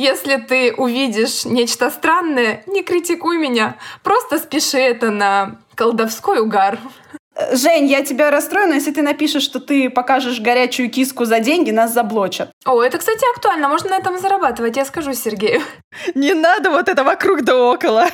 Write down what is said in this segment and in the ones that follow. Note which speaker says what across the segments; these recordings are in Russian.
Speaker 1: Если ты увидишь нечто странное, не критикуй меня. Просто спеши это на колдовской угар.
Speaker 2: Жень, я тебя расстрою, но если ты напишешь, что ты покажешь горячую киску за деньги, нас заблочат.
Speaker 1: О, это, кстати, актуально. Можно на этом зарабатывать, я скажу Сергею.
Speaker 3: Не надо вот это вокруг да около.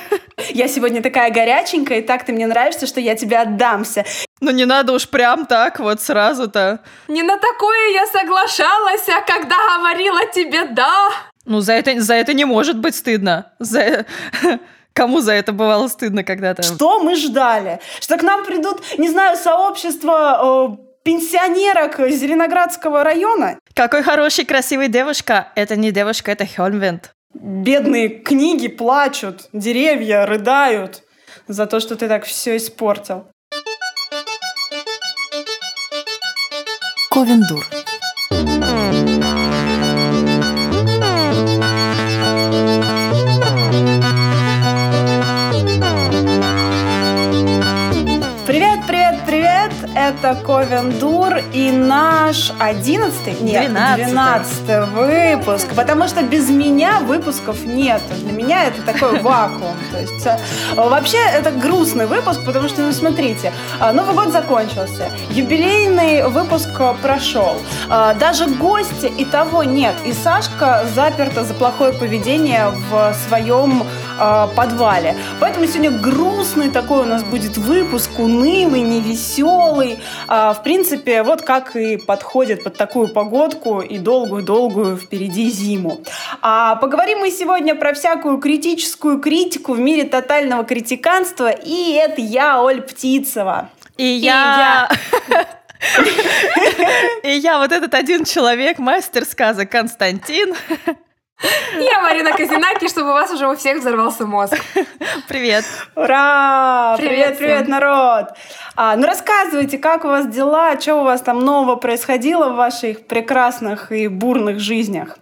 Speaker 2: Я сегодня такая горяченькая, и так ты мне нравишься, что я тебе отдамся.
Speaker 3: Ну не надо уж прям так вот сразу-то.
Speaker 1: Не на такое я соглашалась, а когда говорила тебе «да».
Speaker 3: Ну за это, за это не может быть стыдно. За... Кому за это бывало стыдно когда-то?
Speaker 2: Что мы ждали? Что к нам придут, не знаю, сообщество э, пенсионерок Зеленоградского района?
Speaker 3: Какой хороший, красивый девушка. Это не девушка, это Хельмвент.
Speaker 2: Бедные книги плачут, деревья рыдают за то, что ты так все испортил.
Speaker 3: Ковендур.
Speaker 2: Это Ковендур и наш одиннадцатый, нет, двенадцатый выпуск, потому что без меня выпусков нет. Для меня это такой вакуум. То есть э, вообще это грустный выпуск, потому что, ну смотрите, э, Новый год закончился, юбилейный выпуск прошел, э, даже гости и того нет, и Сашка заперта за плохое поведение в своем подвале. Поэтому сегодня грустный такой у нас будет выпуск, унылый, невеселый, а, в принципе, вот как и подходит под такую погодку и долгую-долгую впереди зиму. А поговорим мы сегодня про всякую критическую критику в мире тотального критиканства, и это я, Оль Птицева.
Speaker 3: И, и я... И я вот этот один человек, мастер сказок Константин.
Speaker 1: Я Марина Казинаки, чтобы у вас уже у всех взорвался мозг.
Speaker 3: Привет.
Speaker 2: Ура! Привет, привет, привет народ! А, ну рассказывайте, как у вас дела, что у вас там нового происходило в ваших прекрасных и бурных жизнях?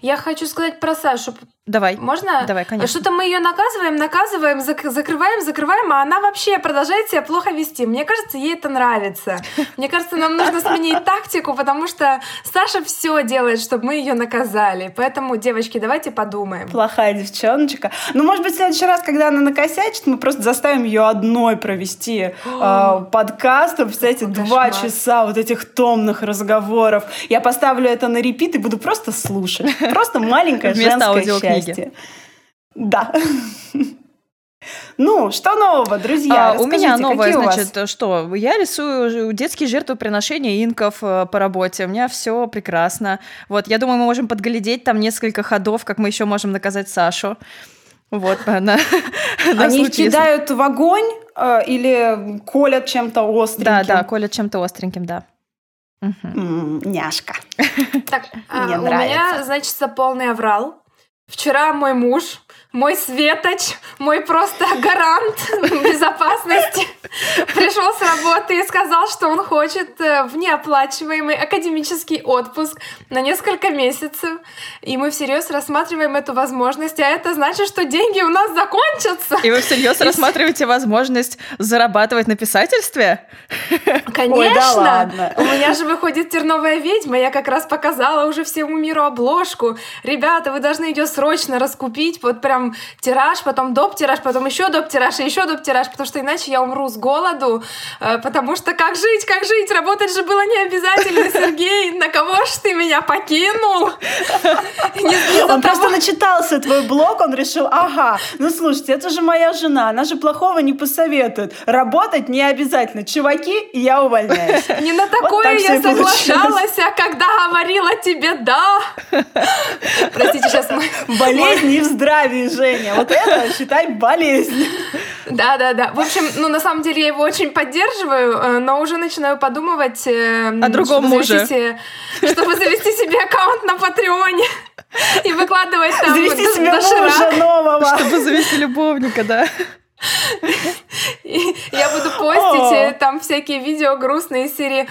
Speaker 1: Я хочу сказать про Сашу,
Speaker 3: Давай.
Speaker 1: Можно?
Speaker 3: Давай, конечно.
Speaker 1: Что-то мы ее наказываем, наказываем, зак- закрываем, закрываем, а она вообще продолжает себя плохо вести. Мне кажется, ей это нравится. Мне кажется, нам нужно сменить тактику, потому что Саша все делает, чтобы мы ее наказали. Поэтому, девочки, давайте подумаем.
Speaker 2: Плохая девчоночка. Ну, может быть, в следующий раз, когда она накосячит, мы просто заставим ее одной провести э, подкаст. Представляете, два часа вот этих томных разговоров. Я поставлю это на репит и буду просто слушать. Просто маленькое женское счастье счастье. Да. Ну, что нового, друзья?
Speaker 3: А, у меня новое, значит, вас? что? Я рисую детские жертвоприношения инков э, по работе. У меня все прекрасно. Вот, я думаю, мы можем подглядеть там несколько ходов, как мы еще можем наказать Сашу. Вот, на, на
Speaker 2: Они их кидают в огонь э, или колят чем-то остреньким?
Speaker 3: Да, да, колят чем-то остреньким, да.
Speaker 2: Угу. няшка.
Speaker 1: Так, а, у меня, значит, полный аврал. Вчера мой муж мой светоч, мой просто гарант безопасности, пришел с работы и сказал, что он хочет э, в неоплачиваемый академический отпуск на несколько месяцев. И мы всерьез рассматриваем эту возможность, а это значит, что деньги у нас закончатся.
Speaker 3: И вы всерьез и... рассматриваете возможность зарабатывать на писательстве?
Speaker 1: Конечно! Ой, да ладно. У меня же выходит «Терновая ведьма», я как раз показала уже всему миру обложку. Ребята, вы должны ее срочно раскупить, вот прям тираж, потом доп. тираж, потом еще доп. тираж и еще доп. тираж, потому что иначе я умру с голоду, э, потому что как жить, как жить, работать же было не обязательно, Сергей, на кого ж ты меня покинул?
Speaker 2: Он просто начитался твой блог, он решил, ага, ну слушайте, это же моя жена, она же плохого не посоветует, работать не обязательно, чуваки, я увольняюсь.
Speaker 1: Не на такое я соглашалась, а когда говорила тебе да. Простите, сейчас мы...
Speaker 2: Болезни и в здравии Женя. Вот это, считай, болезнь.
Speaker 1: Да, да, да. В общем, ну, на самом деле я его очень поддерживаю, э, но уже начинаю подумывать... Э,
Speaker 3: О другом муже.
Speaker 1: Чтобы завести себе аккаунт на Патреоне и выкладывать там
Speaker 2: Завести себе мужа нового.
Speaker 3: Чтобы завести любовника, да.
Speaker 1: Я буду постить там всякие видео грустные серии.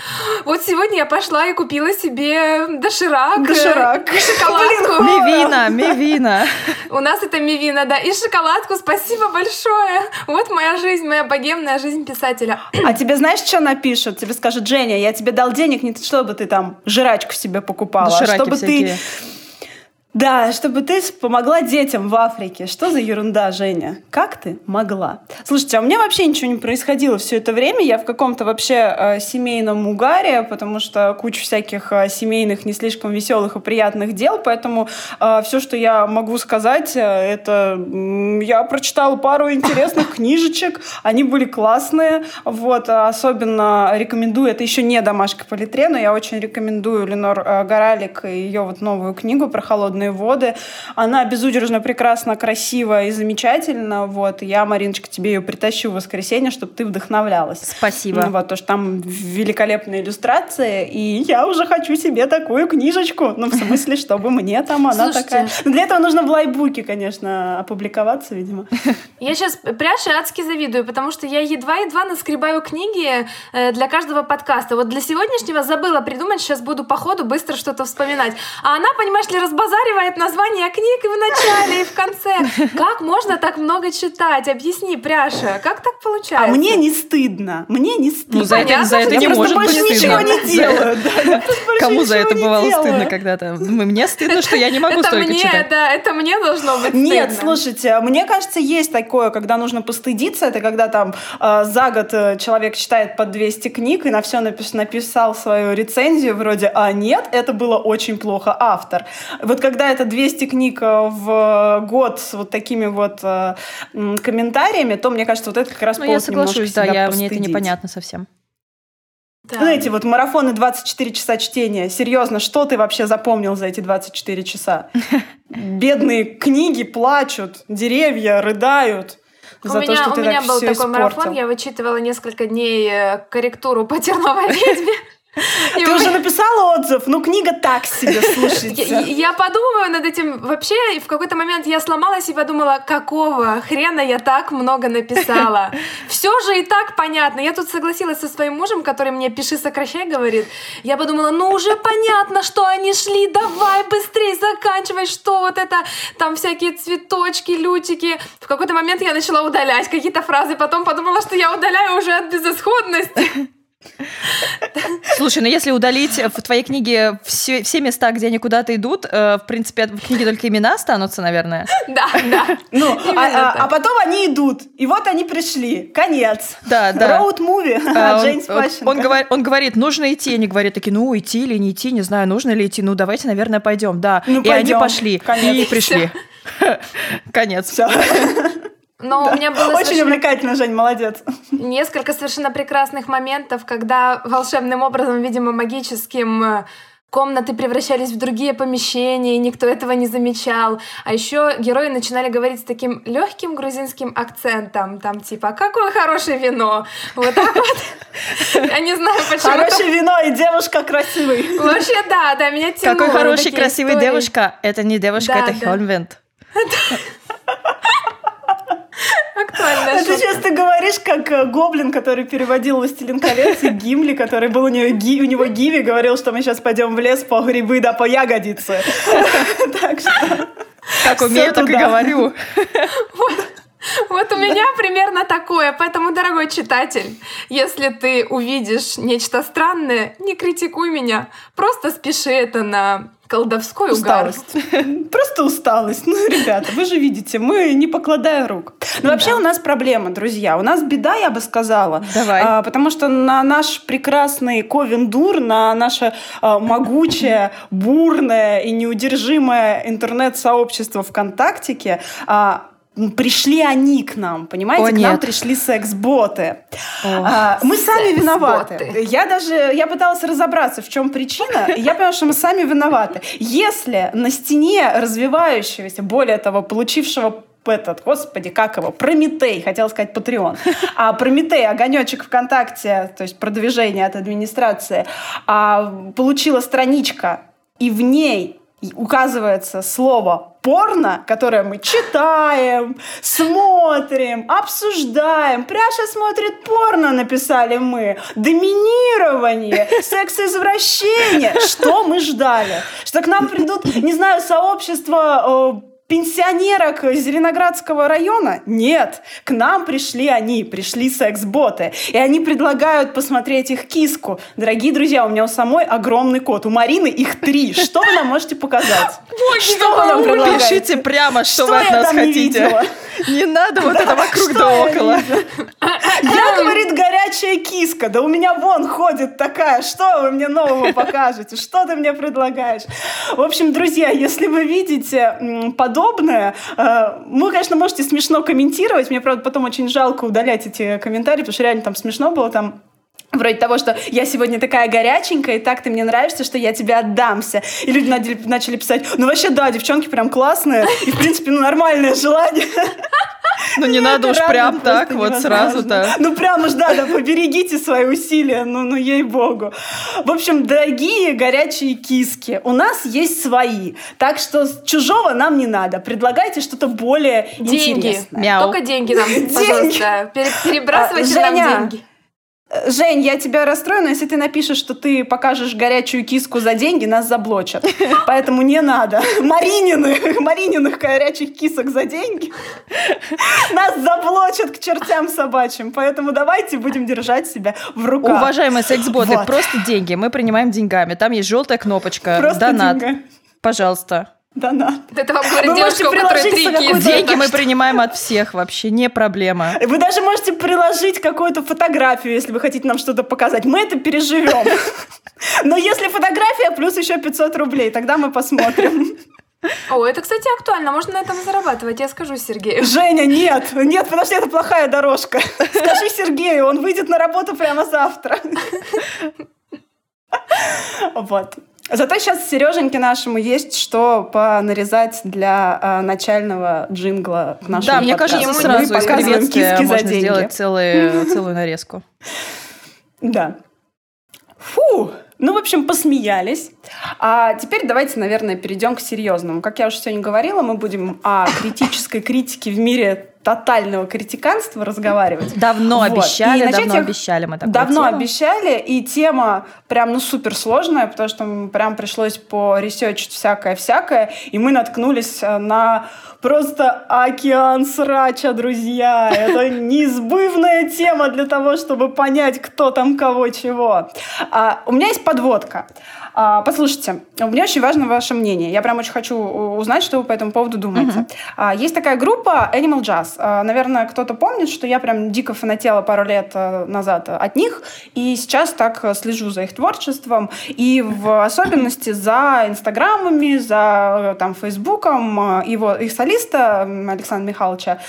Speaker 1: Вот сегодня я пошла и купила себе доширак.
Speaker 2: Э, доширак.
Speaker 1: шоколадку.
Speaker 3: Мивина, мивина.
Speaker 1: У нас это мивина, да. И шоколадку. Спасибо большое. Вот моя жизнь, моя богемная жизнь писателя.
Speaker 2: А тебе знаешь, что напишут? Тебе скажут, Женя, я тебе дал денег не чтобы ты там жрачку себе покупала, а чтобы ты Да, чтобы ты помогла детям в Африке. Что за ерунда, Женя? Как ты могла? Слушайте, а у меня вообще ничего не происходило все это время. Я в каком-то вообще э, семейном угаре, потому что куча всяких э, семейных, не слишком веселых и приятных дел. Поэтому э, все, что я могу сказать, э, это э, я прочитала пару интересных книжечек. Они были классные. Вот, особенно рекомендую, это еще не домашка по литре, но я очень рекомендую Ленор э, Горалик и ее вот новую книгу про холодную «Холодные воды». Она безудержно прекрасна, красива и замечательна. Вот. Я, Мариночка, тебе ее притащу в воскресенье, чтобы ты вдохновлялась.
Speaker 3: Спасибо.
Speaker 2: Ну, вот, то, что там великолепная иллюстрация, и я уже хочу себе такую книжечку. Ну, в смысле, чтобы мне там она Слушайте. такая... Но для этого нужно в лайбуке, конечно, опубликоваться, видимо.
Speaker 1: Я сейчас пряше адски завидую, потому что я едва-едва наскребаю книги э, для каждого подкаста. Вот для сегодняшнего забыла придумать, сейчас буду по ходу быстро что-то вспоминать. А она, понимаешь ли, разбазаривает проговаривает название книг и в начале, и в конце. Как можно так много читать? Объясни, Пряша, как так получается?
Speaker 2: А мне не стыдно. Мне не стыдно. Ну,
Speaker 3: за это, за это не может быть стыдно.
Speaker 2: ничего не делаю.
Speaker 3: Кому за это бывало стыдно когда-то? Мне стыдно, что я не могу столько читать.
Speaker 1: Да, это мне должно быть
Speaker 2: Нет, слушайте, мне кажется, есть такое, когда нужно постыдиться. Это когда там э, за год э, человек читает под 200 книг и на все написал свою рецензию вроде «А нет, это было очень плохо, автор». Вот когда когда это 200 книг э, в год с вот такими вот э, комментариями, то, мне кажется, вот это как раз
Speaker 3: ну, я соглашусь, да, я, мне это непонятно совсем.
Speaker 2: Да. Знаете, вот марафоны 24 часа чтения. Серьезно, что ты вообще запомнил за эти 24 часа? Бедные книги плачут, деревья рыдают. За у
Speaker 1: меня,
Speaker 2: то, что
Speaker 1: у
Speaker 2: ты
Speaker 1: меня
Speaker 2: так
Speaker 1: был такой
Speaker 2: испортил.
Speaker 1: марафон, я вычитывала несколько дней э, корректуру по терновой ведьме.
Speaker 2: Ты уже написала отзыв? Ну, книга так себе, слушайте.
Speaker 1: Я подумаю над этим вообще, и в какой-то момент я сломалась и подумала, какого хрена я так много написала? Все же и так понятно. Я тут согласилась со своим мужем, который мне «пиши, сокращай» говорит. Я подумала, ну уже понятно, что они шли, давай быстрее заканчивай, что вот это, там всякие цветочки, лютики. В какой-то момент я начала удалять какие-то фразы, потом подумала, что я удаляю уже от безысходности.
Speaker 3: Слушай, ну если удалить в твоей книге все, все места, где они куда-то идут, э, в принципе, в книге только имена останутся, наверное.
Speaker 1: Да, да.
Speaker 2: Ну, а, а, а потом они идут, и вот они пришли. Конец.
Speaker 3: Да, да.
Speaker 2: Роуд-муви а, Джеймс
Speaker 3: он, он, говорит, он говорит, нужно идти. Они говорят такие, ну, идти или не идти, не знаю, нужно ли идти. Ну, давайте, наверное, пойдем. Да.
Speaker 2: Ну,
Speaker 3: и
Speaker 2: пойдем.
Speaker 3: они пошли.
Speaker 2: Конец.
Speaker 3: И пришли. Конец.
Speaker 2: Все.
Speaker 1: Но да. у меня было
Speaker 2: Очень совершенно... увлекательно, Жень, молодец.
Speaker 1: Несколько совершенно прекрасных моментов, когда волшебным образом, видимо, магическим э, комнаты превращались в другие помещения, и никто этого не замечал. А еще герои начинали говорить с таким легким грузинским акцентом, там типа «какое хорошее вино!» Вот так вот. Я не знаю, почему.
Speaker 2: Хорошее вино и девушка красивый.
Speaker 1: Вообще, да, да, меня тянуло.
Speaker 3: Какой хороший, красивый девушка. Это не девушка, это Хельмвент.
Speaker 1: Актуальная
Speaker 2: а Ты часто говоришь, как э, гоблин, который переводил «Властелин колец», и Гимли, который был у него, ги, у него Гиви, говорил, что мы сейчас пойдем в лес по грибы да по ягодице. Так что...
Speaker 3: Как умею, так и говорю.
Speaker 1: Вот у меня примерно такое. Поэтому, дорогой читатель, если ты увидишь нечто странное, не критикуй меня. Просто спеши это на колдовской
Speaker 2: усталость. угар. Просто усталость. Ну, ребята, вы же видите, мы не покладая рук. Но да. вообще у нас проблема, друзья. У нас беда, я бы сказала.
Speaker 3: Давай.
Speaker 2: А, потому что на наш прекрасный Ковендур, на наше а, могучее, бурное и неудержимое интернет-сообщество ВКонтактике а, пришли они к нам, понимаете? О, к нет. нам пришли секс-боты. О, а, мы сами виноваты. Я даже я пыталась разобраться, в чем причина, я поняла, что мы сами виноваты. Если на стене развивающегося, более того, получившего этот, господи, как его, Прометей, хотела сказать Патреон, а Прометей, огонечек ВКонтакте, то есть продвижение от администрации, а, получила страничка, и в ней указывается слово порно, которое мы читаем, смотрим, обсуждаем. Пряша смотрит порно, написали мы. Доминирование, секс-извращение. Что мы ждали? Что к нам придут, не знаю, сообщества пенсионерок Зеленоградского района? Нет. К нам пришли они, пришли секс-боты. И они предлагают посмотреть их киску. Дорогие друзья, у меня у самой огромный кот. У Марины их три. Что вы нам можете показать?
Speaker 3: Что вы нам предлагаете? Пишите прямо, что вы от нас хотите. Не надо вот это вокруг да около.
Speaker 2: Я, говорит, горячая киска. Да у меня вон ходит такая. Что вы мне нового покажете? Что ты мне предлагаешь? В общем, друзья, если вы видите подобное, э, вы, конечно, можете смешно комментировать. Мне, правда, потом очень жалко удалять эти комментарии, потому что реально там смешно было там Вроде того, что я сегодня такая горяченькая, и так ты мне нравишься, что я тебе отдамся. И люди начали писать, ну вообще да, девчонки прям классные, и в принципе ну нормальное желание.
Speaker 3: Ну не надо уж прям так вот сразу-то.
Speaker 2: Ну прям уж да, да, поберегите свои усилия, ну, ну ей-богу. В общем, дорогие горячие киски, у нас есть свои, так что чужого нам не надо. Предлагайте что-то более
Speaker 1: деньги.
Speaker 2: интересное.
Speaker 1: Только деньги нам, пожалуйста. Перебрасывайте нам деньги.
Speaker 2: Жень, я тебя расстрою, но если ты напишешь, что ты покажешь горячую киску за деньги, нас заблочат. Поэтому не надо. Марининых, Марининых горячих кисок за деньги нас заблочат к чертям собачьим. Поэтому давайте будем держать себя в руках.
Speaker 3: Уважаемые секс-боты, вот. просто деньги. Мы принимаем деньгами. Там есть желтая кнопочка. Просто Донат. Деньга. Пожалуйста.
Speaker 2: Донат.
Speaker 1: Это вам говорит Вы девушка, у которой три
Speaker 3: Деньги мы принимаем от всех вообще, не проблема.
Speaker 2: Вы даже можете приложить какую-то фотографию, если вы хотите нам что-то показать. Мы это переживем. Но если фотография плюс еще 500 рублей, тогда мы посмотрим.
Speaker 1: О, это, кстати, актуально. Можно на этом зарабатывать. Я скажу Сергею.
Speaker 2: Женя, нет. Нет, подожди, это плохая дорожка. Скажи Сергею, он выйдет на работу прямо завтра. Вот. Зато сейчас Сереженьке нашему есть что понарезать для э, начального джингла к нашему
Speaker 3: Да, мне кажется, ему сразу из приветствия можно сделать целую, целую нарезку.
Speaker 2: Да. Фу! Ну, в общем, посмеялись. А теперь давайте, наверное, перейдем к серьезному. Как я уже сегодня говорила, мы будем о критической критике в мире тотального критиканства разговаривать.
Speaker 3: Давно вот. обещали, и давно обещали мы такую
Speaker 2: Давно
Speaker 3: тему.
Speaker 2: обещали, и тема прям, ну, супер сложная, потому что прям пришлось по ресерчить всякое-всякое, и мы наткнулись э, на просто океан срача, друзья. Это неизбывная тема для того, чтобы понять, кто там кого чего. А, у меня есть подводка. А, послушайте, мне очень важно ваше мнение. Я прям очень хочу узнать, что вы по этому поводу думаете. Uh-huh. Есть такая группа Animal Jazz. А, наверное, кто-то помнит, что я прям дико фанатела пару лет э, назад от них, и сейчас так слежу за их творчеством, и в особенности за инстаграмами, за э, там фейсбуком э, его, их солиста Александра Михайловича.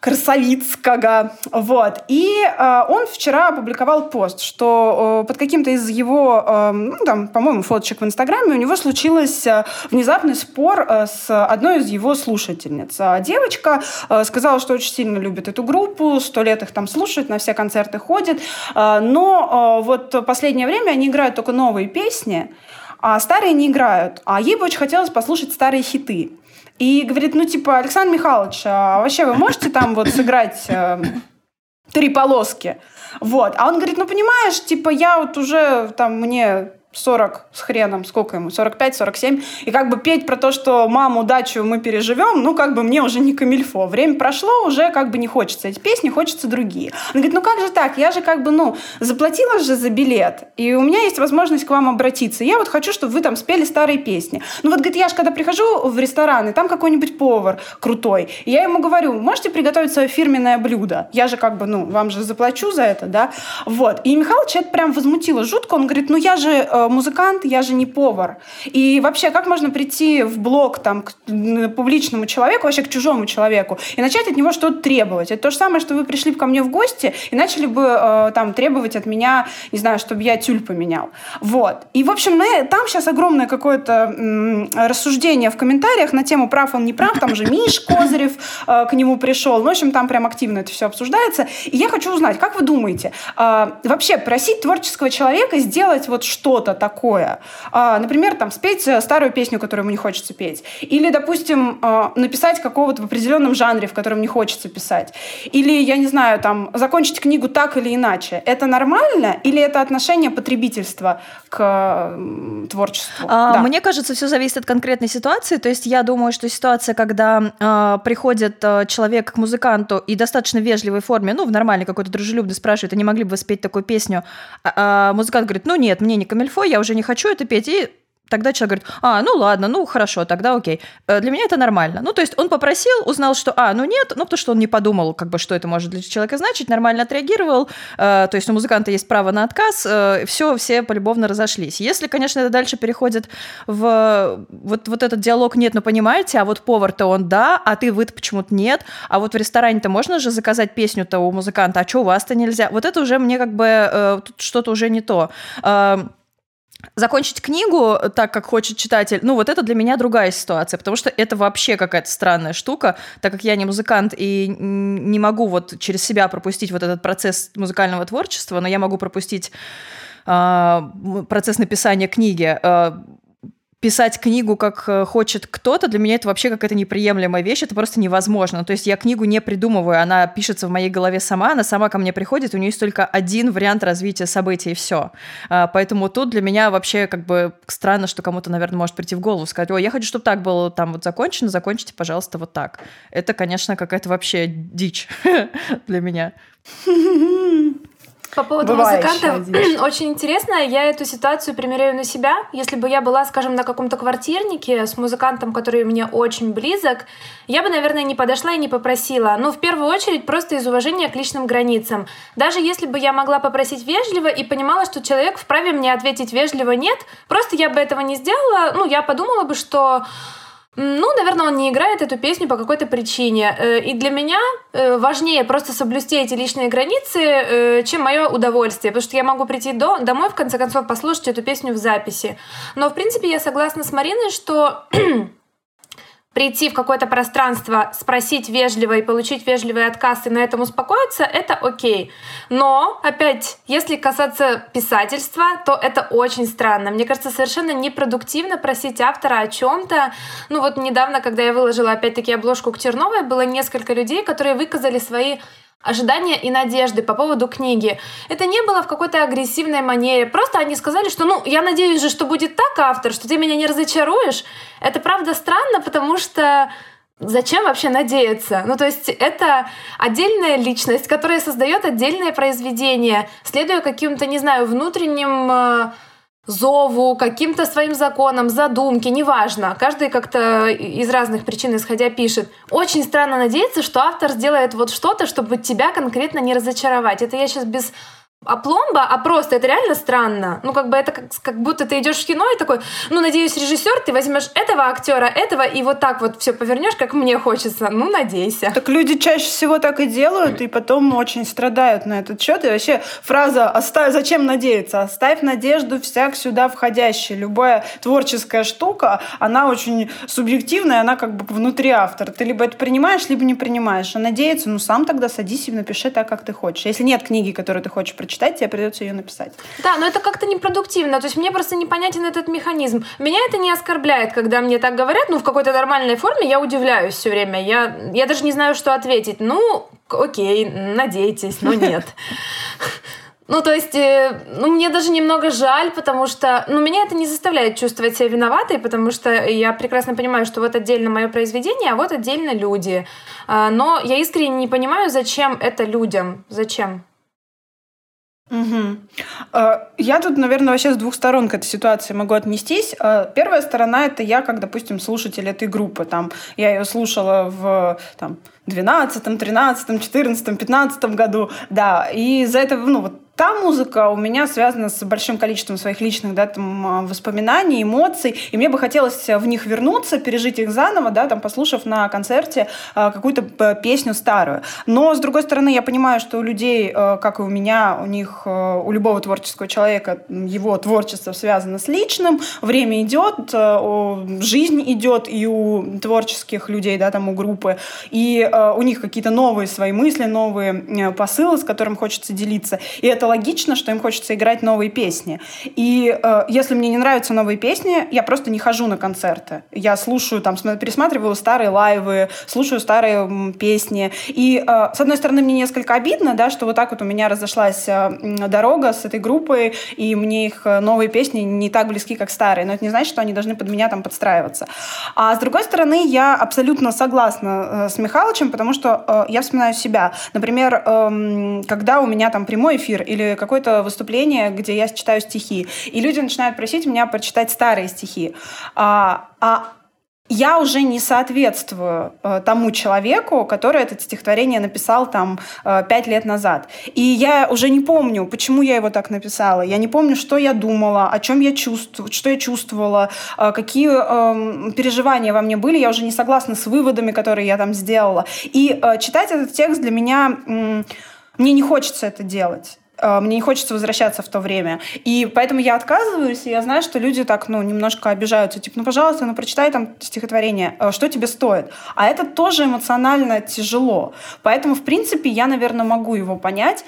Speaker 2: Красовицкого. Вот. И э, он вчера опубликовал пост, что э, под каким-то из его, э, ну, там, по-моему, фоточек в Инстаграме у него случился э, внезапный спор э, с одной из его слушательниц. А девочка э, сказала, что очень сильно любит эту группу, сто лет их там слушает, на все концерты ходит, э, но э, вот последнее время они играют только новые песни, а старые не играют. А ей бы очень хотелось послушать старые хиты. И говорит, ну, типа, Александр Михайлович, а вообще вы можете там вот сыграть э, три полоски? Вот. А он говорит, ну, понимаешь, типа, я вот уже там, мне 40 с хреном, сколько ему, 45-47, и как бы петь про то, что маму, дачу мы переживем, ну, как бы мне уже не камильфо. Время прошло, уже как бы не хочется эти песни, хочется другие. Он говорит, ну как же так, я же как бы, ну, заплатила же за билет, и у меня есть возможность к вам обратиться. Я вот хочу, чтобы вы там спели старые песни. Ну вот, говорит, я же когда прихожу в ресторан, и там какой-нибудь повар крутой, и я ему говорю, можете приготовить свое фирменное блюдо? Я же как бы, ну, вам же заплачу за это, да? Вот. И Михалыч это прям возмутило жутко. Он говорит, ну я же э, музыкант, я же не повар. И вообще, как можно прийти в блог там, к публичному человеку, вообще к чужому человеку, и начать от него что-то требовать? Это то же самое, что вы пришли бы ко мне в гости и начали бы э, там требовать от меня, не знаю, чтобы я тюль поменял. Вот. И, в общем, там сейчас огромное какое-то м, рассуждение в комментариях на тему прав он не прав. Там же Миш Козырев э, к нему пришел. Ну, в общем, там прям активно это все обсуждается. И я хочу узнать, как вы думаете, э, вообще просить творческого человека сделать вот что-то такое. А, например, там, спеть старую песню, которую мне хочется петь. Или, допустим, а, написать какого-то в определенном жанре, в котором не хочется писать. Или, я не знаю, там, закончить книгу так или иначе. Это нормально или это отношение потребительства к творчеству?
Speaker 3: А, да. Мне кажется, все зависит от конкретной ситуации. То есть я думаю, что ситуация, когда э, приходит э, человек к музыканту и достаточно вежливой форме, ну, в нормальной какой-то дружелюбной спрашивает, а не могли бы вы спеть такую песню? А, а музыкант говорит, ну нет, мне не камельфо, я уже не хочу это петь, и Тогда человек говорит, а, ну ладно, ну хорошо, тогда окей. Э, для меня это нормально. Ну, то есть он попросил, узнал, что, а, ну нет, ну потому что он не подумал, как бы, что это может для человека значить, нормально отреагировал, э, то есть у музыканта есть право на отказ, э, все, все полюбовно разошлись. Если, конечно, это дальше переходит в вот, вот этот диалог «нет, ну понимаете, а вот повар-то он да, а ты вы почему-то нет, а вот в ресторане-то можно же заказать песню-то у музыканта, а что у вас-то нельзя?» Вот это уже мне как бы э, что-то уже не то. Э, закончить книгу так, как хочет читатель, ну вот это для меня другая ситуация, потому что это вообще какая-то странная штука, так как я не музыкант и не могу вот через себя пропустить вот этот процесс музыкального творчества, но я могу пропустить э, процесс написания книги. Писать книгу, как э, хочет кто-то, для меня это вообще какая-то неприемлемая вещь, это просто невозможно. То есть я книгу не придумываю, она пишется в моей голове сама, она сама ко мне приходит, у нее есть только один вариант развития событий, и все. А, поэтому тут для меня вообще как бы странно, что кому-то, наверное, может прийти в голову, сказать, ой, я хочу, чтобы так было там вот закончено, закончите, пожалуйста, вот так. Это, конечно, какая-то вообще дичь для меня.
Speaker 1: По поводу Бывает музыкантов, очень интересно, я эту ситуацию примеряю на себя. Если бы я была, скажем, на каком-то квартирнике с музыкантом, который мне очень близок, я бы, наверное, не подошла и не попросила. Ну, в первую очередь, просто из уважения к личным границам. Даже если бы я могла попросить вежливо и понимала, что человек вправе мне ответить вежливо «нет», просто я бы этого не сделала, ну, я подумала бы, что ну, наверное, он не играет эту песню по какой-то причине. Э, и для меня э, важнее просто соблюсти эти личные границы, э, чем мое удовольствие. Потому что я могу прийти до, домой, в конце концов, послушать эту песню в записи. Но, в принципе, я согласна с Мариной, что прийти в какое-то пространство, спросить вежливо и получить вежливый отказ и на этом успокоиться, это окей. Но, опять, если касаться писательства, то это очень странно. Мне кажется, совершенно непродуктивно просить автора о чем-то. Ну вот недавно, когда я выложила опять-таки обложку к Черновой, было несколько людей, которые выказали свои ожидания и надежды по поводу книги. Это не было в какой-то агрессивной манере. Просто они сказали, что, ну, я надеюсь же, что будет так, автор, что ты меня не разочаруешь. Это правда странно, потому что Зачем вообще надеяться? Ну, то есть это отдельная личность, которая создает отдельное произведение, следуя каким-то, не знаю, внутренним э, зову, каким-то своим законам, задумке, неважно. Каждый как-то из разных причин исходя пишет. Очень странно надеяться, что автор сделает вот что-то, чтобы тебя конкретно не разочаровать. Это я сейчас без а пломба, а просто это реально странно. Ну, как бы это как, как будто ты идешь в кино и такой, ну, надеюсь, режиссер, ты возьмешь этого актера, этого, и вот так вот все повернешь, как мне хочется. Ну, надейся.
Speaker 2: Так люди чаще всего так и делают, и потом очень страдают на этот счет. И вообще фраза «оставь, зачем надеяться? Оставь надежду всяк сюда входящий». Любая творческая штука, она очень субъективная, она как бы внутри автора. Ты либо это принимаешь, либо не принимаешь. А надеяться, ну, сам тогда садись и напиши так, как ты хочешь. Если нет книги, которую ты хочешь прочитать, читать, тебе придется ее написать.
Speaker 1: Да, но это как-то непродуктивно. То есть мне просто непонятен этот механизм. Меня это не оскорбляет, когда мне так говорят, ну, в какой-то нормальной форме я удивляюсь все время. Я, я даже не знаю, что ответить. Ну, окей, надейтесь, но нет. Ну, то есть, э, ну, мне даже немного жаль, потому что, ну, меня это не заставляет чувствовать себя виноватой, потому что я прекрасно понимаю, что вот отдельно мое произведение, а вот отдельно люди. А, но я искренне не понимаю, зачем это людям, зачем.
Speaker 2: Угу. Я тут, наверное, вообще с двух сторон к этой ситуации могу отнестись. А, первая сторона — это я, как, допустим, слушатель этой группы. Там, я ее слушала в там, 12, 13, 14, 15 году, да, и за это, ну, вот Та музыка у меня связана с большим количеством своих личных да, там, а, воспоминаний, эмоций, и мне бы хотелось в них вернуться, пережить их заново, да, там, послушав на концерте э, какую-то песню старую. Но, с другой стороны, я понимаю, что у людей, э, как и у меня, у них, э, у любого творческого человека, его творчество связано с личным, время идет, жизнь идет и у творческих людей, да, там, у группы, и у них какие-то новые свои мысли, новые посылы, с которыми хочется делиться, и это это логично, что им хочется играть новые песни. И э, если мне не нравятся новые песни, я просто не хожу на концерты. Я слушаю, там, пересматриваю старые лайвы, слушаю старые песни. И, э, с одной стороны, мне несколько обидно, да, что вот так вот у меня разошлась э, дорога с этой группой, и мне их э, новые песни не так близки, как старые. Но это не значит, что они должны под меня там подстраиваться. А с другой стороны, я абсолютно согласна э, с Михалычем, потому что э, я вспоминаю себя. Например, э, когда у меня там прямой эфир или какое-то выступление, где я читаю стихи, и люди начинают просить меня прочитать старые стихи. А, а я уже не соответствую э, тому человеку, который это стихотворение написал там э, пять лет назад. И я уже не помню, почему я его так написала. Я не помню, что я думала, о чем я чувствовала, что я чувствовала, э, какие э, переживания во мне были. Я уже не согласна с выводами, которые я там сделала. И э, читать этот текст для меня... Э, мне не хочется это делать. Э, мне не хочется возвращаться в то время. И поэтому я отказываюсь, и я знаю, что люди так, ну, немножко обижаются. Типа, ну, пожалуйста, ну, прочитай там стихотворение, э, что тебе стоит. А это тоже эмоционально тяжело. Поэтому, в принципе, я, наверное, могу его понять.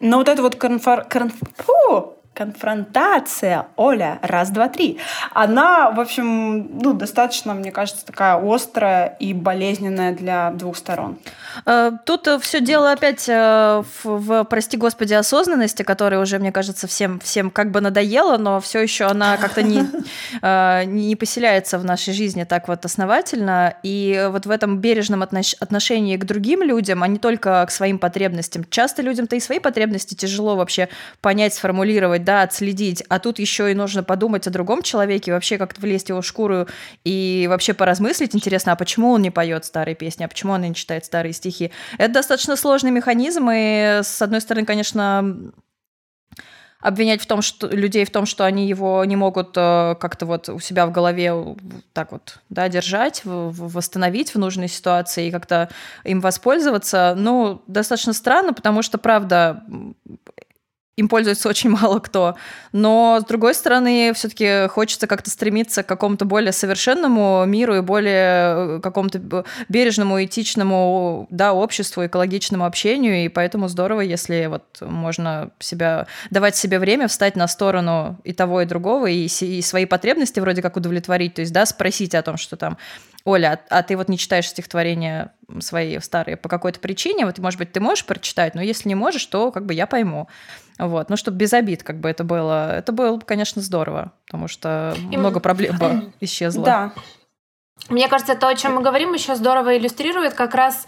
Speaker 2: Но вот это вот конфор... конф... Фу! Конфронтация, Оля, раз, два, три, она, в общем, ну, достаточно, мне кажется, такая острая и болезненная для двух сторон.
Speaker 3: Э, тут все дело опять э, в, в, прости господи, осознанности, которая уже, мне кажется, всем, всем как бы надоела, но все еще она как-то не, э, не поселяется в нашей жизни так вот основательно. И вот в этом бережном отношении к другим людям, а не только к своим потребностям. Часто людям-то и свои потребности тяжело вообще понять, сформулировать, да, отследить, а тут еще и нужно подумать о другом человеке, вообще как-то влезть в его шкуру и вообще поразмыслить, интересно, а почему он не поет старые песни, а почему он не читает старые стихи. Это достаточно сложный механизм, и, с одной стороны, конечно, обвинять в том, что людей в том, что они его не могут э, как-то вот у себя в голове так вот да, держать, восстановить в нужной ситуации и как-то им воспользоваться, ну, достаточно странно, потому что, правда, им пользуется очень мало кто. Но, с другой стороны, все-таки хочется как-то стремиться к какому-то более совершенному миру и более э, какому-то бережному, этичному да, обществу, экологичному общению. И поэтому здорово, если вот можно себя, давать себе время встать на сторону и того, и другого, и, и свои потребности вроде как удовлетворить. То есть, да, спросить о том, что там Оля, а, а ты вот не читаешь стихотворения свои старые по какой-то причине, вот, может быть, ты можешь прочитать, но если не можешь, то как бы я пойму. Вот, ну, чтобы без обид как бы это было. Это было, конечно, здорово, потому что И... много проблем исчезло.
Speaker 1: Да. Мне кажется, то, о чем мы говорим, еще здорово иллюстрирует как раз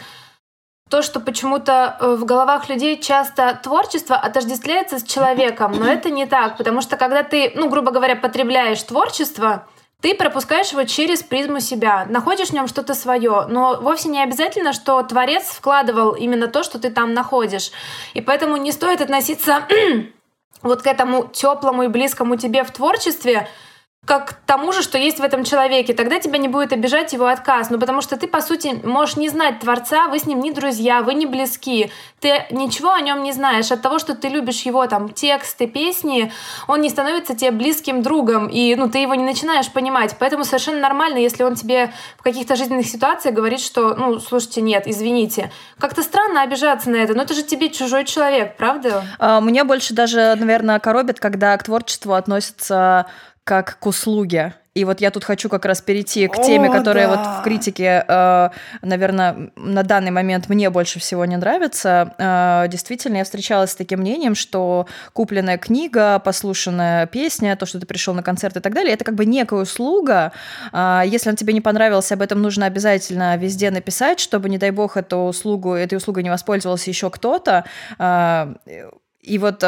Speaker 1: то, что почему-то э, в головах людей часто творчество отождествляется с человеком, но это не так, потому что когда ты, ну, грубо говоря, потребляешь творчество, ты пропускаешь его через призму себя, находишь в нем что-то свое, но вовсе не обязательно, что творец вкладывал именно то, что ты там находишь. И поэтому не стоит относиться вот к этому теплому и близкому тебе в творчестве как к тому же, что есть в этом человеке. Тогда тебя не будет обижать его отказ. Ну, потому что ты, по сути, можешь не знать Творца, вы с ним не друзья, вы не близки. Ты ничего о нем не знаешь. От того, что ты любишь его там тексты, песни, он не становится тебе близким другом. И ну, ты его не начинаешь понимать. Поэтому совершенно нормально, если он тебе в каких-то жизненных ситуациях говорит, что, ну, слушайте, нет, извините. Как-то странно обижаться на это, но это же тебе чужой человек, правда?
Speaker 3: А, мне больше даже, наверное, коробит, когда к творчеству относятся как к услуге. И вот я тут хочу как раз перейти к теме, О, которая да. вот в критике, э, наверное, на данный момент мне больше всего не нравится. Э, действительно, я встречалась с таким мнением, что купленная книга, послушанная песня, то, что ты пришел на концерт и так далее, это как бы некая услуга. Э, если он тебе не понравился, об этом нужно обязательно везде написать, чтобы, не дай бог, эту услугу, этой услугой не воспользовался еще кто-то. И вот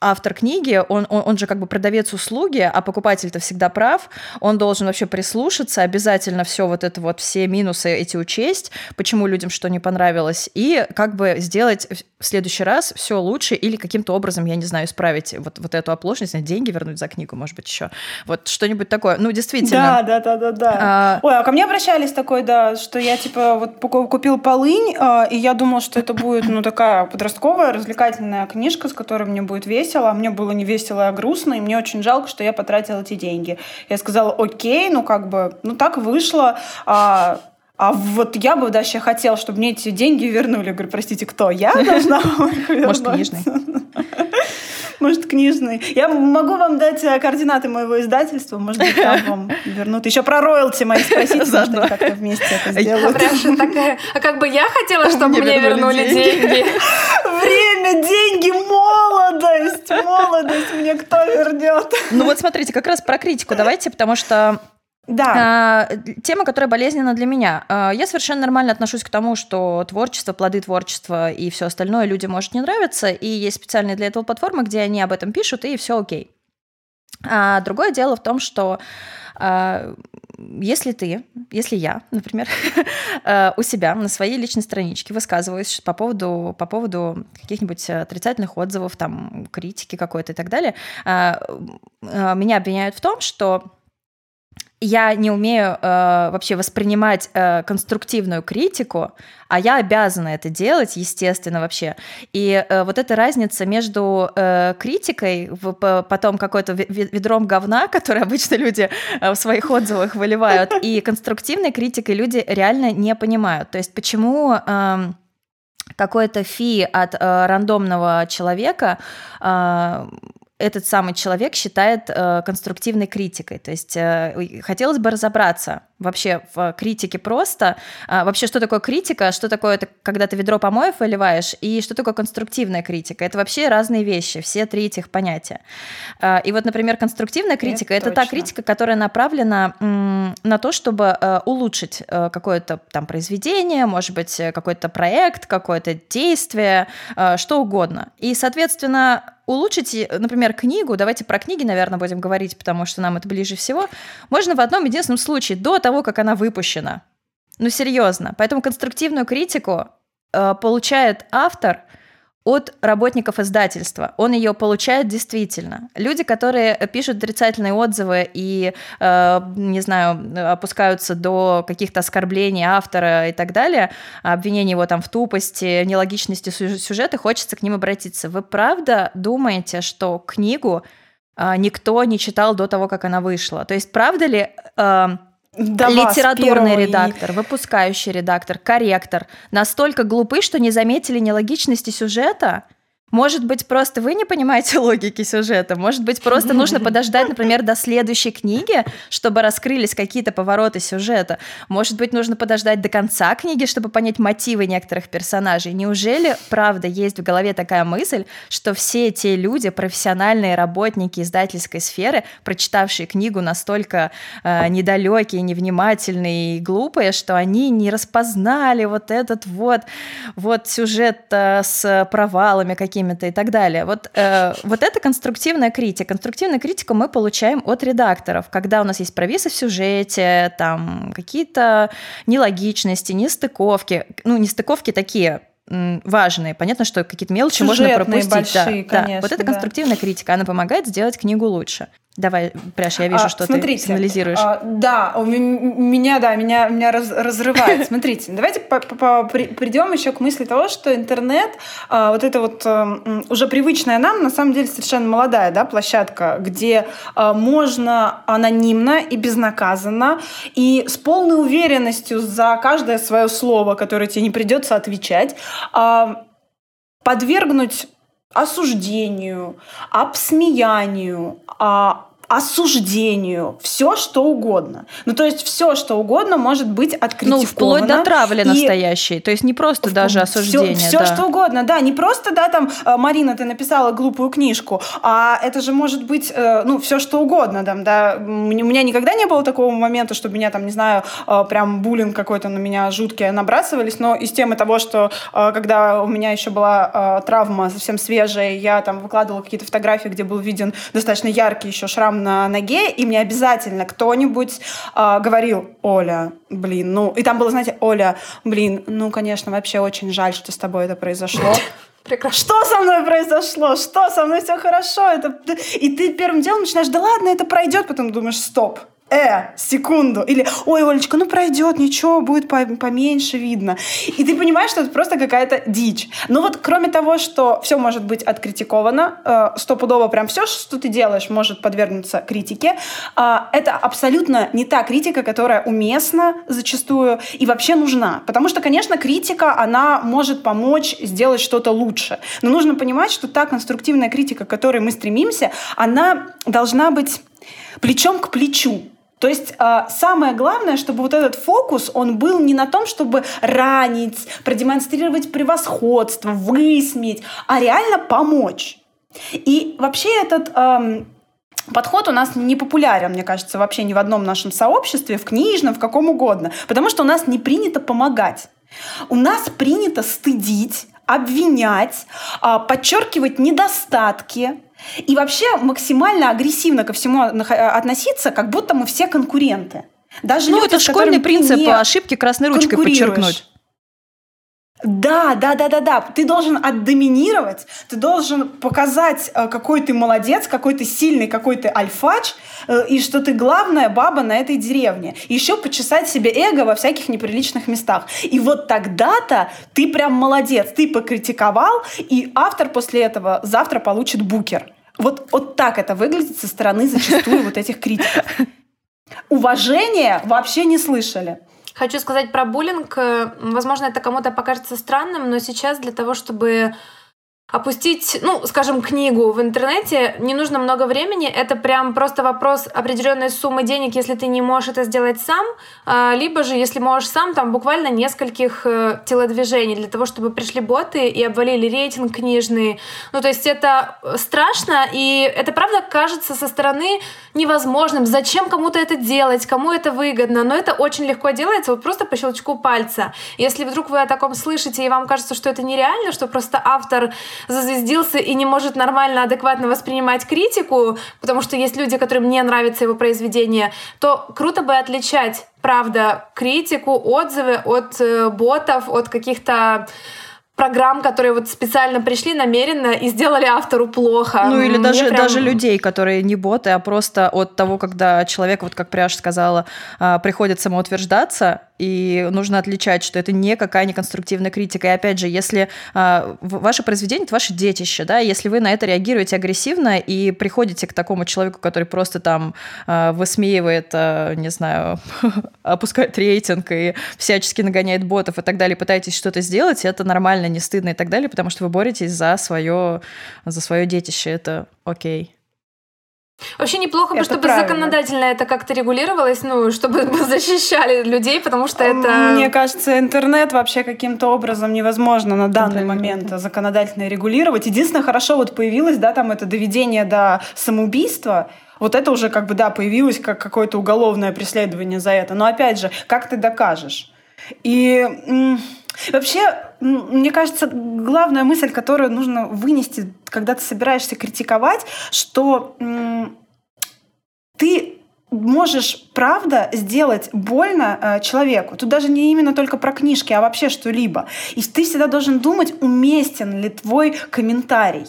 Speaker 3: автор книги, он, он, он же как бы продавец услуги, а покупатель-то всегда прав, он должен вообще прислушаться, обязательно все вот это вот, все минусы эти учесть, почему людям что не понравилось, и как бы сделать в следующий раз все лучше или каким-то образом, я не знаю, исправить вот, вот эту оплошность, деньги вернуть за книгу, может быть, еще. Вот что-нибудь такое. Ну, действительно.
Speaker 2: Да, да, да, да, да. А... Ой, а ко мне обращались такой, да, что я, типа, вот купил полынь, а, и я думал, что это будет, ну, такая подростковая, развлекательная книжка, с которой мне будет весело, весело, а мне было не весело, а грустно, и мне очень жалко, что я потратила эти деньги. Я сказала, окей, ну как бы, ну так вышло, а, а вот я бы вообще хотел, чтобы мне эти деньги вернули. Я говорю, простите, кто? Я должна
Speaker 3: Может, книжный.
Speaker 2: Может, книжный. Я могу вам дать э, координаты моего издательства, может быть, там вам вернут. Еще про роялти мои спросите, может, они как-то вместе это сделают.
Speaker 1: Прям такая, а как бы я хотела, чтобы мне вернули деньги.
Speaker 2: Время, деньги, молодость, молодость мне кто вернет?
Speaker 3: Ну вот смотрите, как раз про критику давайте, потому что
Speaker 2: да.
Speaker 3: А, тема, которая болезненна для меня. А, я совершенно нормально отношусь к тому, что творчество, плоды творчества и все остальное людям может не нравиться, и есть специальные для этого платформы, где они об этом пишут, и все окей. А другое дело в том, что а, если ты, если я, например, у себя на своей личной страничке высказываюсь по поводу, по поводу каких-нибудь отрицательных отзывов, там, критики какой-то и так далее, меня обвиняют в том, что я не умею э, вообще воспринимать э, конструктивную критику, а я обязана это делать, естественно, вообще. И э, вот эта разница между э, критикой, в, потом какой-то ведром говна, который обычно люди э, в своих отзывах выливают, и конструктивной критикой люди реально не понимают. То есть почему... Э, какой-то фи от э, рандомного человека э, этот самый человек считает э, конструктивной критикой. То есть э, хотелось бы разобраться вообще в критике просто. Э, вообще, что такое критика, что такое это, когда ты ведро помоев выливаешь, и что такое конструктивная критика. Это вообще разные вещи, все три этих понятия. Э, и вот, например, конструктивная критика это, это та критика, которая направлена м, на то, чтобы э, улучшить э, какое-то там произведение, может быть, какой-то проект, какое-то действие, э, что угодно. И, соответственно, улучшить, например, книгу, давайте про книги, наверное, будем говорить, потому что нам это ближе всего, можно в одном единственном случае, до того, как она выпущена. Ну, серьезно. Поэтому конструктивную критику э, получает автор – от работников издательства. Он ее получает действительно. Люди, которые пишут отрицательные отзывы и, э, не знаю, опускаются до каких-то оскорблений автора и так далее, обвинений его там в тупости, нелогичности сюжета, хочется к ним обратиться. Вы правда думаете, что книгу э, никто не читал до того, как она вышла? То есть правда ли... Э, до литературный редактор, выпускающий редактор, корректор. Настолько глупы, что не заметили нелогичности сюжета – может быть, просто вы не понимаете логики сюжета. Может быть, просто нужно подождать, например, до следующей книги, чтобы раскрылись какие-то повороты сюжета. Может быть, нужно подождать до конца книги, чтобы понять мотивы некоторых персонажей. Неужели, правда, есть в голове такая мысль, что все те люди, профессиональные работники издательской сферы, прочитавшие книгу настолько э, недалекие, невнимательные и глупые, что они не распознали вот этот вот, вот сюжет э, с провалами какими какими-то и так далее. Вот, э, вот это конструктивная критика. Конструктивную критику мы получаем от редакторов, когда у нас есть провисы в сюжете, там какие-то нелогичности, нестыковки. Ну, нестыковки такие важные. Понятно, что какие-то мелочи
Speaker 2: Сюжетные,
Speaker 3: можно пропустить.
Speaker 2: Большие,
Speaker 3: да,
Speaker 2: конечно,
Speaker 3: да. Вот это
Speaker 2: да.
Speaker 3: конструктивная критика, она помогает сделать книгу луше. Давай, Пряш, я вижу, а, что
Speaker 2: смотрите,
Speaker 3: ты сигнализируешь. А,
Speaker 2: да, у меня, да, меня, меня раз, разрывает. Смотрите, давайте по, по, при, придем еще к мысли того, что интернет, а, вот это вот а, уже привычная нам, на самом деле совершенно молодая, да, площадка, где а, можно анонимно и безнаказанно и с полной уверенностью за каждое свое слово, которое тебе не придется отвечать, а, подвергнуть осуждению, обсмеянию, а, осуждению, все что угодно. Ну, то есть все что угодно может быть откритиковано.
Speaker 3: Ну, вплоть до травли и... настоящей. То есть не просто даже осуждение.
Speaker 2: Все, все
Speaker 3: да.
Speaker 2: что угодно, да. Не просто, да, там, э, Марина, ты написала глупую книжку, а это же может быть, э, ну, все что угодно, там, да. У меня никогда не было такого момента, чтобы меня там, не знаю, э, прям буллинг какой-то на меня жуткий набрасывались, но из темы того, что когда у меня еще была травма совсем свежая, я там выкладывала какие-то фотографии, где был виден достаточно яркий еще шрам на ноге, и мне обязательно кто-нибудь э, говорил, Оля, блин, ну... И там было, знаете, Оля, блин, ну, конечно, вообще очень жаль, что с тобой это произошло. Прекрасно. Что со мной произошло? Что со мной все хорошо? Это... И ты первым делом начинаешь, да ладно, это пройдет, потом думаешь, стоп, э, секунду. Или, ой, Олечка, ну пройдет, ничего, будет поменьше видно. И ты понимаешь, что это просто какая-то дичь. Но вот кроме того, что все может быть откритиковано, э, стопудово прям все, что ты делаешь, может подвергнуться критике, э, это абсолютно не та критика, которая уместна зачастую и вообще нужна. Потому что, конечно, критика, она может помочь сделать что-то лучше. Но нужно понимать, что та конструктивная критика, к которой мы стремимся, она должна быть плечом к плечу. То есть э, самое главное, чтобы вот этот фокус, он был не на том, чтобы ранить, продемонстрировать превосходство, высмеять, а реально помочь. И вообще этот э, подход у нас не популярен, мне кажется, вообще ни в одном нашем сообществе, в книжном, в каком угодно, потому что у нас не принято помогать. У нас принято стыдить, обвинять, э, подчеркивать недостатки, и вообще максимально агрессивно ко всему относиться, как будто мы все конкуренты.
Speaker 3: Даже ну, люди, это школьный принцип ошибки красной ручкой подчеркнуть.
Speaker 2: Да, да, да, да, да. Ты должен отдоминировать, ты должен показать, э, какой ты молодец, какой ты сильный, какой ты альфач, э, и что ты главная баба на этой деревне. И еще почесать себе эго во всяких неприличных местах. И вот тогда-то ты прям молодец, ты покритиковал, и автор после этого завтра получит букер. Вот, вот так это выглядит со стороны зачастую вот этих критиков. Уважения вообще не слышали.
Speaker 1: Хочу сказать про буллинг. Возможно, это кому-то покажется странным, но сейчас для того, чтобы опустить, ну, скажем, книгу в интернете не нужно много времени. Это прям просто вопрос определенной суммы денег, если ты не можешь это сделать сам, а, либо же, если можешь сам, там буквально нескольких э, телодвижений для того, чтобы пришли боты и обвалили рейтинг книжный. Ну, то есть это страшно, и это правда кажется со стороны невозможным. Зачем кому-то это делать, кому это выгодно? Но это очень легко делается, вот просто по щелчку пальца. Если вдруг вы о таком слышите, и вам кажется, что это нереально, что просто автор зазвездился и не может нормально, адекватно воспринимать критику, потому что есть люди, которым не нравится его произведение, то круто бы отличать, правда, критику, отзывы от э, ботов, от каких-то программ, которые вот специально пришли намеренно и сделали автору плохо.
Speaker 3: Ну или даже, прям... даже людей, которые не боты, а просто от того, когда человек, вот как Пряж сказала, а, приходит самоутверждаться, и нужно отличать, что это никакая не конструктивная критика. И опять же, если э, ваше произведение — это ваше детище, да, если вы на это реагируете агрессивно и приходите к такому человеку, который просто там э, высмеивает, э, не знаю, опускает рейтинг и всячески нагоняет ботов и так далее, пытаетесь что-то сделать, это нормально, не стыдно и так далее, потому что вы боретесь за свое, за свое детище, это окей.
Speaker 1: Вообще неплохо бы, чтобы правильно. законодательно это как-то регулировалось, ну, чтобы защищали людей, потому что это...
Speaker 2: Мне кажется, интернет вообще каким-то образом невозможно на данный момент законодательно регулировать. Единственное, хорошо вот появилось, да, там это доведение до самоубийства, вот это уже как бы, да, появилось как какое-то уголовное преследование за это. Но опять же, как ты докажешь? И вообще, мне кажется, главная мысль, которую нужно вынести, когда ты собираешься критиковать, что ты можешь, правда, сделать больно э, человеку. Тут даже не именно только про книжки, а вообще что-либо. И ты всегда должен думать, уместен ли твой комментарий.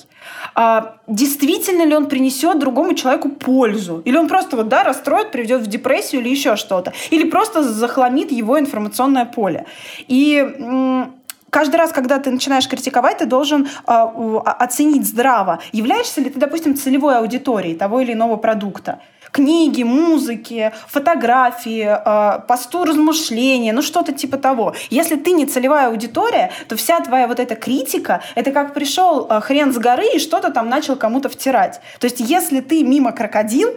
Speaker 2: А, действительно ли он принесет другому человеку пользу? Или он просто вот, да, расстроит, приведет в депрессию или еще что-то? Или просто захламит его информационное поле? И каждый раз, когда ты начинаешь критиковать, ты должен э, оценить здраво, являешься ли ты, допустим, целевой аудиторией того или иного продукта книги, музыки, фотографии, э, посту размышления, ну что-то типа того. Если ты не целевая аудитория, то вся твоя вот эта критика, это как пришел э, хрен с горы и что-то там начал кому-то втирать. То есть если ты мимо крокодил,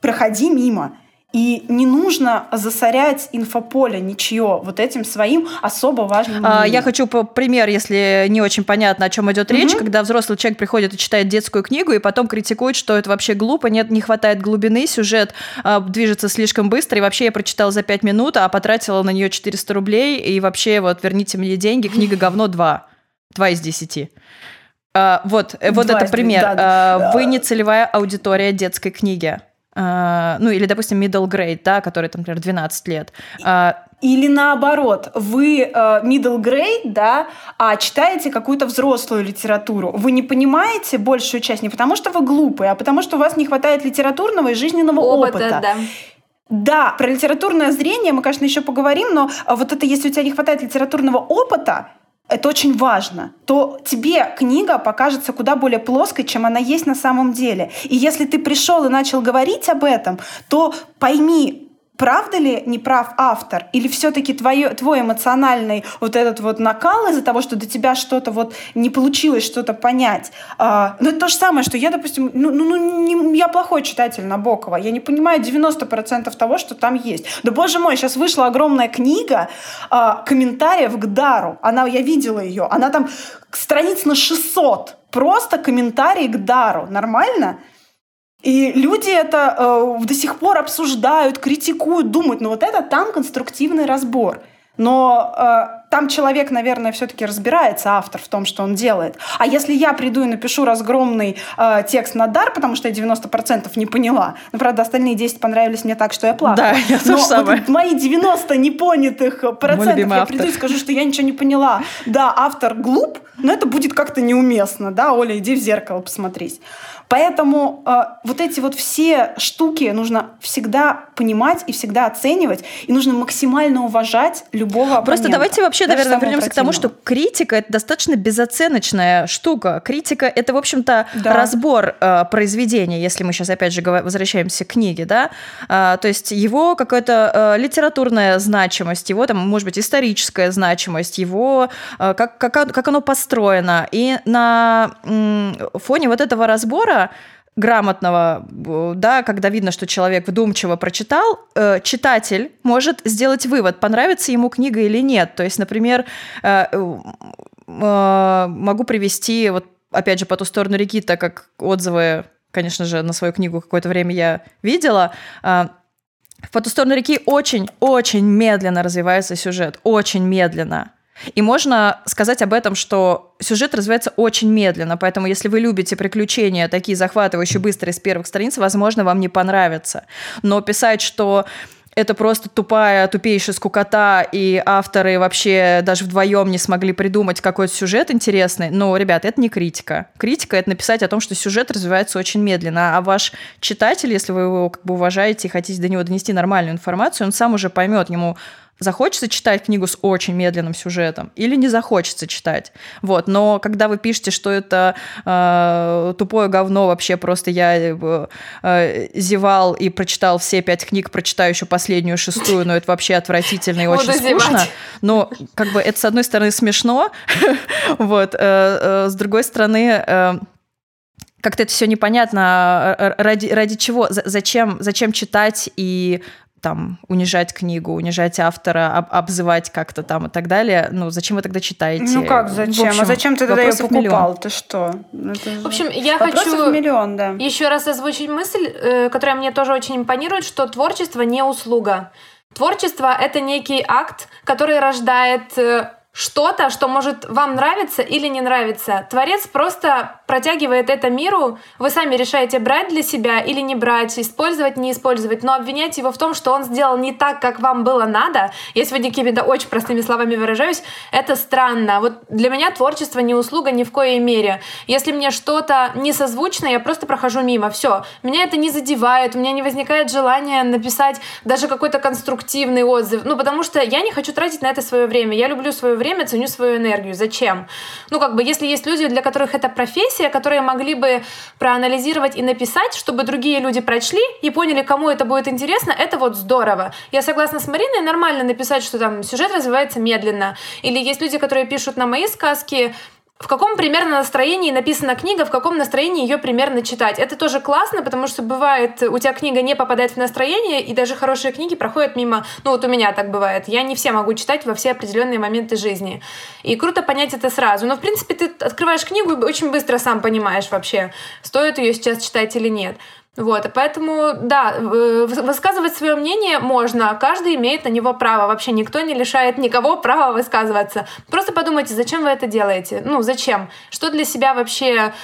Speaker 2: проходи мимо. И не нужно засорять инфополе ничье вот этим своим особо важным.
Speaker 3: А, я хочу пример, если не очень понятно, о чем идет угу. речь, когда взрослый человек приходит и читает детскую книгу, и потом критикует, что это вообще глупо, нет, не хватает глубины, сюжет а, движется слишком быстро, и вообще я прочитала за 5 минут, а потратила на нее 400 рублей, и вообще вот верните мне деньги, книга говно 2. 2 из 10. А, вот, вот это пример. Да, да. Вы не целевая аудитория детской книги. А, ну или, допустим, middle grade, да, который, там, например, 12 лет.
Speaker 2: А, или наоборот, вы э, middle grade, да, а читаете какую-то взрослую литературу. Вы не понимаете большую часть не потому, что вы глупые, а потому, что у вас не хватает литературного и жизненного опыта. опыта. Да. Да, про литературное зрение мы, конечно, еще поговорим, но вот это, если у тебя не хватает литературного опыта, это очень важно, то тебе книга покажется куда более плоской, чем она есть на самом деле. И если ты пришел и начал говорить об этом, то пойми, правда ли не прав автор? Или все-таки твой эмоциональный вот этот вот накал из-за того, что до тебя что-то вот не получилось что-то понять? А, ну, это то же самое, что я, допустим, ну, ну, ну не, я плохой читатель Набокова, я не понимаю 90% того, что там есть. Да боже мой, сейчас вышла огромная книга а, комментариев к Дару. Она, я видела ее, она там страниц на 600. Просто комментарии к Дару. Нормально? И люди это э, до сих пор обсуждают, критикуют, думают, ну вот это там конструктивный разбор. Но э, там человек, наверное, все-таки разбирается, автор, в том, что он делает. А если я приду и напишу разгромный э, текст на дар, потому что я 90% не поняла, ну, правда, остальные 10 понравились мне так, что я плакала.
Speaker 3: Да, я
Speaker 2: Но
Speaker 3: самое.
Speaker 2: Вот мои 90 непонятых процентов я приду и скажу, что я ничего не поняла. Да, автор глуп, но это будет как-то неуместно. Да, Оля, иди в зеркало посмотрись. Поэтому э, вот эти вот все штуки нужно всегда понимать и всегда оценивать, и нужно максимально уважать любого.
Speaker 3: Просто давайте вообще, Даже наверное, вернемся к тому, что критика это достаточно безоценочная штука. Критика это, в общем-то, да. разбор э, произведения, если мы сейчас опять же возвращаемся к книге, да, э, то есть его какая-то э, литературная значимость, его там, может быть, историческая значимость, его э, как, как, как оно построено. И на м, фоне вот этого разбора грамотного, да, когда видно, что человек вдумчиво прочитал, э, читатель может сделать вывод, понравится ему книга или нет. То есть, например, э, э, могу привести, вот опять же, по ту сторону реки, так как отзывы, конечно же, на свою книгу какое-то время я видела, по ту сторону реки очень-очень медленно развивается сюжет, очень медленно. И можно сказать об этом, что сюжет развивается очень медленно, поэтому если вы любите приключения, такие захватывающие быстрые с первых страниц, возможно, вам не понравится. Но писать, что это просто тупая, тупейшая скукота, и авторы вообще даже вдвоем не смогли придумать какой-то сюжет интересный. Но, ребят, это не критика. Критика — это написать о том, что сюжет развивается очень медленно, а ваш читатель, если вы его как бы уважаете и хотите до него донести нормальную информацию, он сам уже поймет, ему захочется читать книгу с очень медленным сюжетом или не захочется читать. Вот. Но когда вы пишете, что это э, тупое говно, вообще просто я э, э, зевал и прочитал все пять книг, прочитаю еще последнюю шестую, но это вообще отвратительно и очень скучно. Но как бы это, с одной стороны, смешно, вот, э, э, с другой стороны... Как-то это все непонятно, а, ради, ради чего, зачем, зачем читать и там унижать книгу, унижать автора, об, обзывать как-то там и так далее. Ну, зачем вы тогда читаете?
Speaker 2: Ну как, зачем? А общем, а зачем ты тогда ее покупал? Миллион. Ты что?
Speaker 1: Ну, это... В общем, я хочу
Speaker 2: миллион, да.
Speaker 1: еще раз озвучить мысль, э, которая мне тоже очень импонирует, что творчество не услуга. Творчество — это некий акт, который рождает э, что-то, что может вам нравиться или не нравиться. Творец просто протягивает это миру, вы сами решаете брать для себя или не брать, использовать, не использовать, но обвинять его в том, что он сделал не так, как вам было надо, я сегодня какими-то очень простыми словами выражаюсь, это странно. Вот для меня творчество не услуга ни в коей мере. Если мне что-то не созвучно, я просто прохожу мимо, все. Меня это не задевает, у меня не возникает желания написать даже какой-то конструктивный отзыв, ну потому что я не хочу тратить на это свое время, я люблю свое время ценю свою энергию. Зачем? Ну, как бы, если есть люди, для которых это профессия, которые могли бы проанализировать и написать, чтобы другие люди прочли и поняли, кому это будет интересно, это вот здорово. Я согласна с Мариной, нормально написать, что там сюжет развивается медленно. Или есть люди, которые пишут на мои сказки, в каком примерно настроении написана книга, в каком настроении ее примерно читать. Это тоже классно, потому что бывает, у тебя книга не попадает в настроение, и даже хорошие книги проходят мимо, ну вот у меня так бывает. Я не все могу читать во все определенные моменты жизни. И круто понять это сразу. Но, в принципе, ты открываешь книгу и очень быстро сам понимаешь вообще, стоит ее сейчас читать или нет. Вот, поэтому, да, высказывать свое мнение можно, каждый имеет на него право, вообще никто не лишает никого права высказываться. Просто подумайте, зачем вы это делаете, ну, зачем, что для себя вообще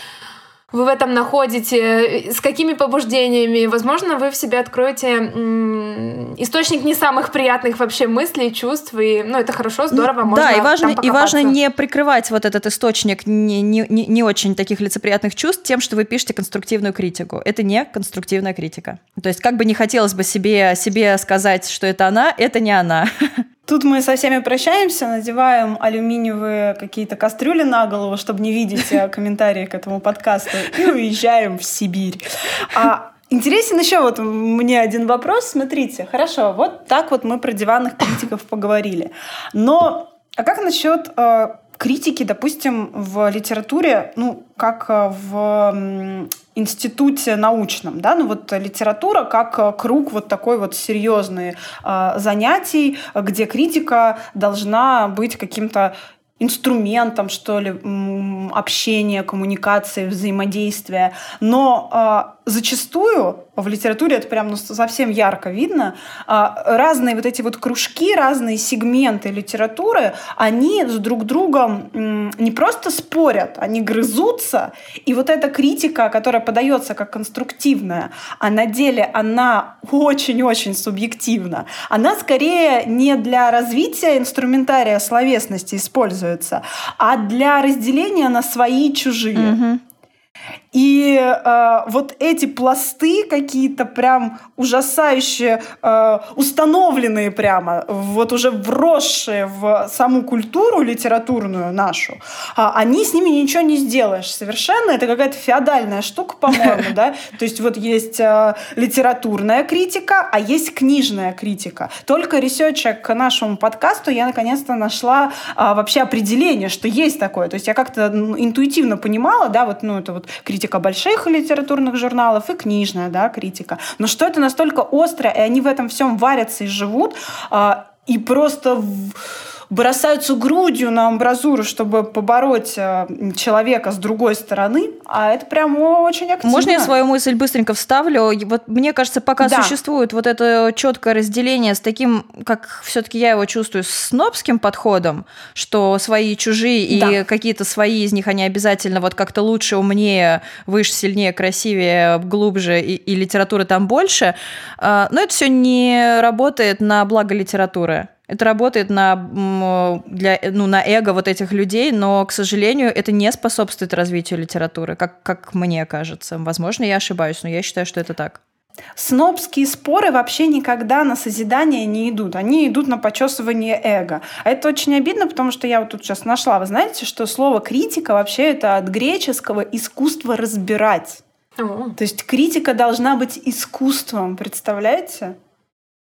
Speaker 1: вы в этом находите, с какими побуждениями. Возможно, вы в себе откроете источник не самых приятных вообще мыслей, чувств. И, ну, это хорошо, здорово, можно
Speaker 3: Да, и важно, и важно не прикрывать вот этот источник не, не, не очень таких лицеприятных чувств тем, что вы пишете конструктивную критику. Это не конструктивная критика. То есть как бы не хотелось бы себе, себе сказать, что это она, это не она.
Speaker 2: Тут мы со всеми прощаемся, надеваем алюминиевые какие-то кастрюли на голову, чтобы не видеть э, комментарии к этому подкасту, и уезжаем в Сибирь. А Интересен еще вот мне один вопрос. Смотрите, хорошо, вот так вот мы про диванных критиков поговорили. Но а как насчет э, критики, допустим, в литературе, ну, как э, в институте научном, да, ну вот литература как э, круг вот такой вот серьезный э, занятий, где критика должна быть каким-то инструментом, что ли, общения, коммуникации, взаимодействия. Но зачастую в литературе это прям ну, совсем ярко видно, а, разные вот эти вот кружки, разные сегменты литературы, они с друг другом не просто спорят, они грызутся, и вот эта критика, которая подается как конструктивная, а на деле она очень-очень субъективна, она скорее не для развития инструментария словесности используется, а для разделения на свои и чужие. Mm-hmm. И э, вот эти пласты какие-то прям ужасающие, э, установленные прямо, вот уже вросшие в саму культуру литературную нашу, э, они с ними ничего не сделаешь совершенно. Это какая-то феодальная штука, по-моему, да? То есть вот есть э, литературная критика, а есть книжная критика. Только research а к нашему подкасту я наконец-то нашла э, вообще определение, что есть такое. То есть я как-то интуитивно понимала, да, вот, ну, это вот критика больших литературных журналов и книжная да, критика. Но что это настолько остро, и они в этом всем варятся и живут, а, и просто бросаются грудью на амбразуру, чтобы побороть э, человека с другой стороны, а это прям очень активно.
Speaker 3: Можно я свою мысль быстренько вставлю? Вот мне кажется, пока да. существует вот это четкое разделение с таким, как все-таки я его чувствую, снобским подходом, что свои и чужие, и да. какие-то свои из них, они обязательно вот как-то лучше, умнее, выше, сильнее, красивее, глубже, и, и литературы там больше. А, но это все не работает на благо литературы. Это работает на, для, ну, на эго вот этих людей, но, к сожалению, это не способствует развитию литературы, как, как мне кажется. Возможно, я ошибаюсь, но я считаю, что это так.
Speaker 2: Снобские споры вообще никогда на созидание не идут. Они идут на почесывание эго. А это очень обидно, потому что я вот тут сейчас нашла. Вы знаете, что слово критика вообще это от греческого искусство разбирать. О. То есть критика должна быть искусством, представляете?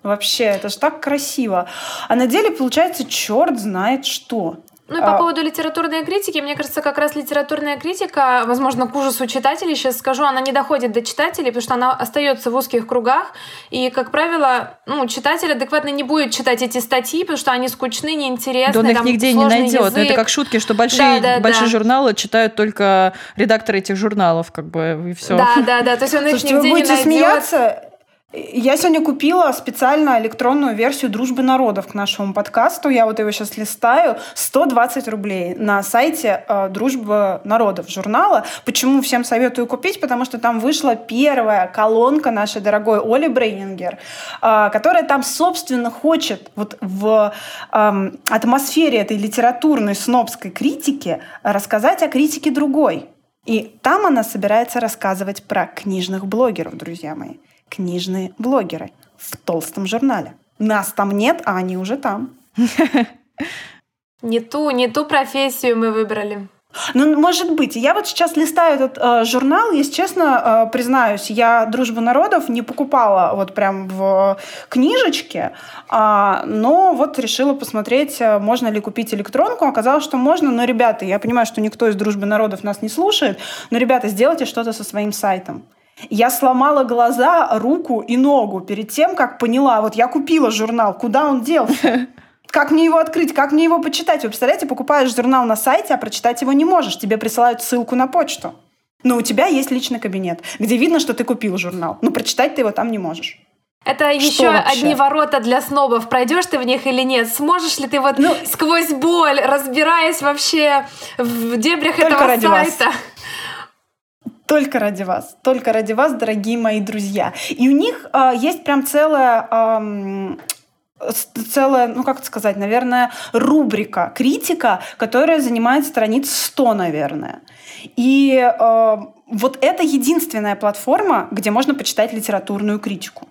Speaker 2: Вообще, это же так красиво. А на деле получается черт знает что.
Speaker 1: Ну и по а... поводу литературной критики, мне кажется, как раз литературная критика, возможно, к ужасу читателей, сейчас скажу, она не доходит до читателей, потому что она остается в узких кругах. И, как правило, ну, читатель адекватно не будет читать эти статьи, потому что они скучны, неинтересны. Да
Speaker 3: он их нигде не найдет. Ну, это как шутки, что большие, да, да, большие да. журналы читают только редакторы этих журналов, как бы, и все.
Speaker 1: Да, да, да. То есть он их
Speaker 2: Слушайте,
Speaker 1: нигде
Speaker 2: вы будете
Speaker 1: не найдет.
Speaker 2: смеяться, я сегодня купила специально электронную версию «Дружбы народов» к нашему подкасту. Я вот его сейчас листаю. 120 рублей на сайте э, «Дружба народов» журнала. Почему всем советую купить? Потому что там вышла первая колонка нашей дорогой Оли Брейнингер, э, которая там, собственно, хочет вот в э, атмосфере этой литературной снобской критики рассказать о критике другой. И там она собирается рассказывать про книжных блогеров, друзья мои книжные блогеры в толстом журнале. Нас там нет, а они уже там.
Speaker 1: Не ту, не ту профессию мы выбрали.
Speaker 2: Ну, может быть. Я вот сейчас листаю этот э, журнал, если честно, э, признаюсь, я «Дружбу народов» не покупала вот прям в книжечке, э, но вот решила посмотреть, э, можно ли купить электронку. Оказалось, что можно, но, ребята, я понимаю, что никто из «Дружбы народов» нас не слушает, но, ребята, сделайте что-то со своим сайтом. Я сломала глаза, руку и ногу перед тем, как поняла, вот я купила журнал, куда он делся? Как мне его открыть? Как мне его почитать? Вы представляете, покупаешь журнал на сайте, а прочитать его не можешь. Тебе присылают ссылку на почту. Но у тебя есть личный кабинет, где видно, что ты купил журнал. Но прочитать ты его там не можешь.
Speaker 1: Это что еще вообще? одни ворота для снобов. Пройдешь ты в них или нет? Сможешь ли ты вот ну, сквозь боль, разбираясь вообще в дебрях этого сайта? Вас
Speaker 2: только ради вас, только ради вас, дорогие мои друзья. И у них э, есть прям целая э, целая, ну как сказать, наверное, рубрика критика, которая занимает страниц 100, наверное. И э, вот это единственная платформа, где можно почитать литературную критику.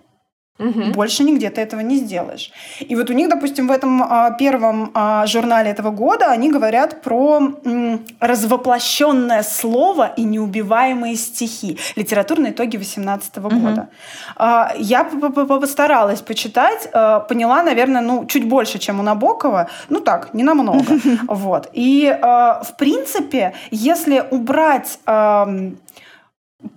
Speaker 2: Угу. Больше нигде ты этого не сделаешь. И вот у них, допустим, в этом а, первом а, журнале этого года они говорят про м, развоплощенное слово и неубиваемые стихи. Литературные итоги 2018 угу. года. А, я постаралась почитать, а, поняла, наверное, ну, чуть больше, чем у Набокова. Ну так, не намного. Вот. И, а, в принципе, если убрать... А,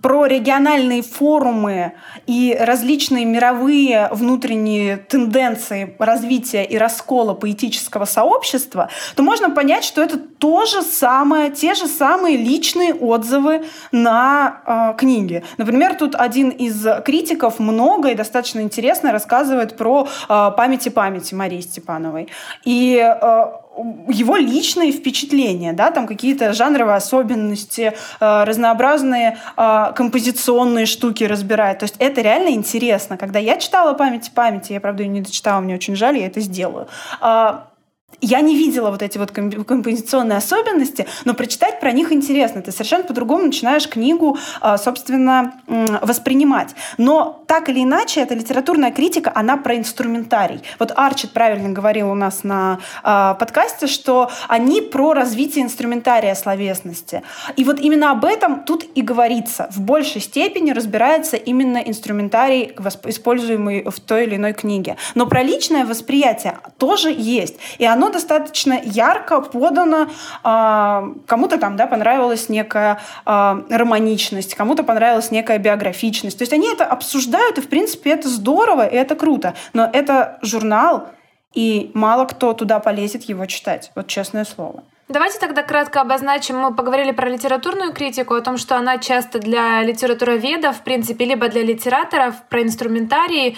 Speaker 2: про региональные форумы и различные мировые внутренние тенденции развития и раскола поэтического сообщества, то можно понять, что это то же самое, те же самые личные отзывы на э, книги. Например, тут один из критиков много и достаточно интересно рассказывает про э, памяти памяти Марии Степановой. И э, его личные впечатления, да, там какие-то жанровые особенности, э, разнообразные э, композиционные штуки разбирает. То есть это реально интересно. Когда я читала «Память памяти», я, правда, ее не дочитала, мне очень жаль, я это сделаю. Я не видела вот эти вот композиционные особенности, но прочитать про них интересно. Ты совершенно по-другому начинаешь книгу, а, собственно, воспринимать. Но так или иначе, эта литературная критика, она про инструментарий. Вот Арчит правильно говорил у нас на а, подкасте, что они про развитие инструментария словесности. И вот именно об этом тут и говорится. В большей степени разбирается именно инструментарий, используемый в той или иной книге. Но про личное восприятие тоже есть. И оно достаточно ярко подано. А, кому-то там да, понравилась некая а, романичность, кому-то понравилась некая биографичность. То есть они это обсуждают, и в принципе это здорово, и это круто. Но это журнал, и мало кто туда полезет его читать. Вот честное слово.
Speaker 1: Давайте тогда кратко обозначим. Мы поговорили про литературную критику, о том, что она часто для литературоведов, в принципе, либо для литераторов, про инструментарии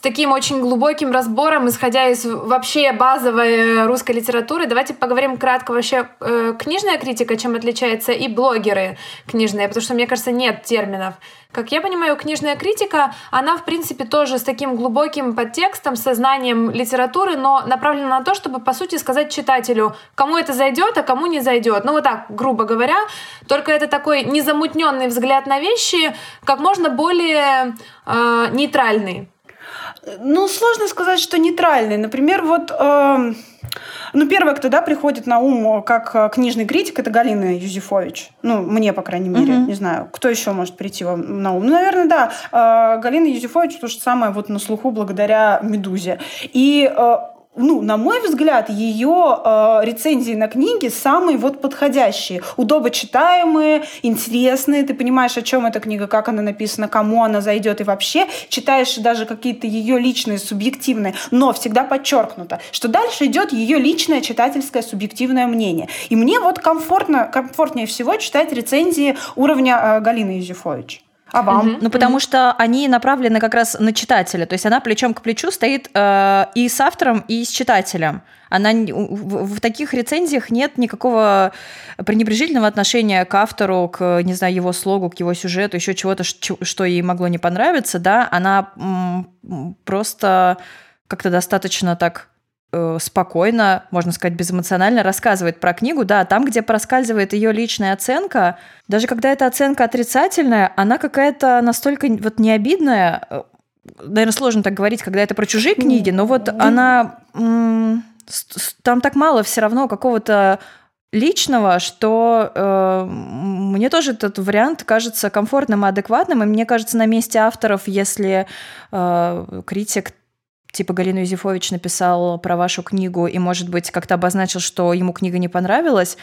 Speaker 1: с таким очень глубоким разбором, исходя из вообще базовой русской литературы. Давайте поговорим кратко вообще э, книжная критика, чем отличается, и блогеры книжные, потому что, мне кажется, нет терминов. Как я понимаю, книжная критика, она, в принципе, тоже с таким глубоким подтекстом, сознанием литературы, но направлена на то, чтобы, по сути, сказать читателю, кому это зайдет, а кому не зайдет. Ну, вот так, грубо говоря. Только это такой незамутненный взгляд на вещи, как можно более э, нейтральный.
Speaker 2: Ну, сложно сказать, что нейтральный. Например, вот... Э, ну, первое, кто да, приходит на ум как э, книжный критик, это Галина Юзефович. Ну, мне, по крайней мере. Uh-huh. Не знаю, кто еще может прийти вам на ум. Ну, наверное, да. Э, Галина Юзефович то же самое вот на слуху благодаря «Медузе». И э, ну, на мой взгляд, ее э, рецензии на книги самые вот подходящие, удобочитаемые, интересные. Ты понимаешь, о чем эта книга, как она написана, кому она зайдет и вообще читаешь даже какие-то ее личные, субъективные, но всегда подчеркнуто, что дальше идет ее личное читательское субъективное мнение. И мне вот комфортно, комфортнее всего читать рецензии уровня э, Галины Юзефович. А вам? Угу.
Speaker 3: Ну, потому угу. что они направлены как раз на читателя. То есть она плечом к плечу стоит э, и с автором, и с читателем. Она в, в таких рецензиях нет никакого пренебрежительного отношения к автору, к, не знаю, его слогу, к его сюжету, еще чего-то, что ей могло не понравиться, да. Она просто как-то достаточно так Э, спокойно, можно сказать, безэмоционально рассказывает про книгу, да, там, где проскальзывает ее личная оценка, даже когда эта оценка отрицательная, она какая-то настолько вот не обидная, э, наверное, сложно так говорить, когда это про чужие книги, но вот она там так мало все равно какого-то личного, что э, мне тоже этот вариант кажется комфортным и адекватным, и мне кажется, на месте авторов, если э, критик типа Галина Юзефович написал про вашу книгу и, может быть, как-то обозначил, что ему книга не понравилась,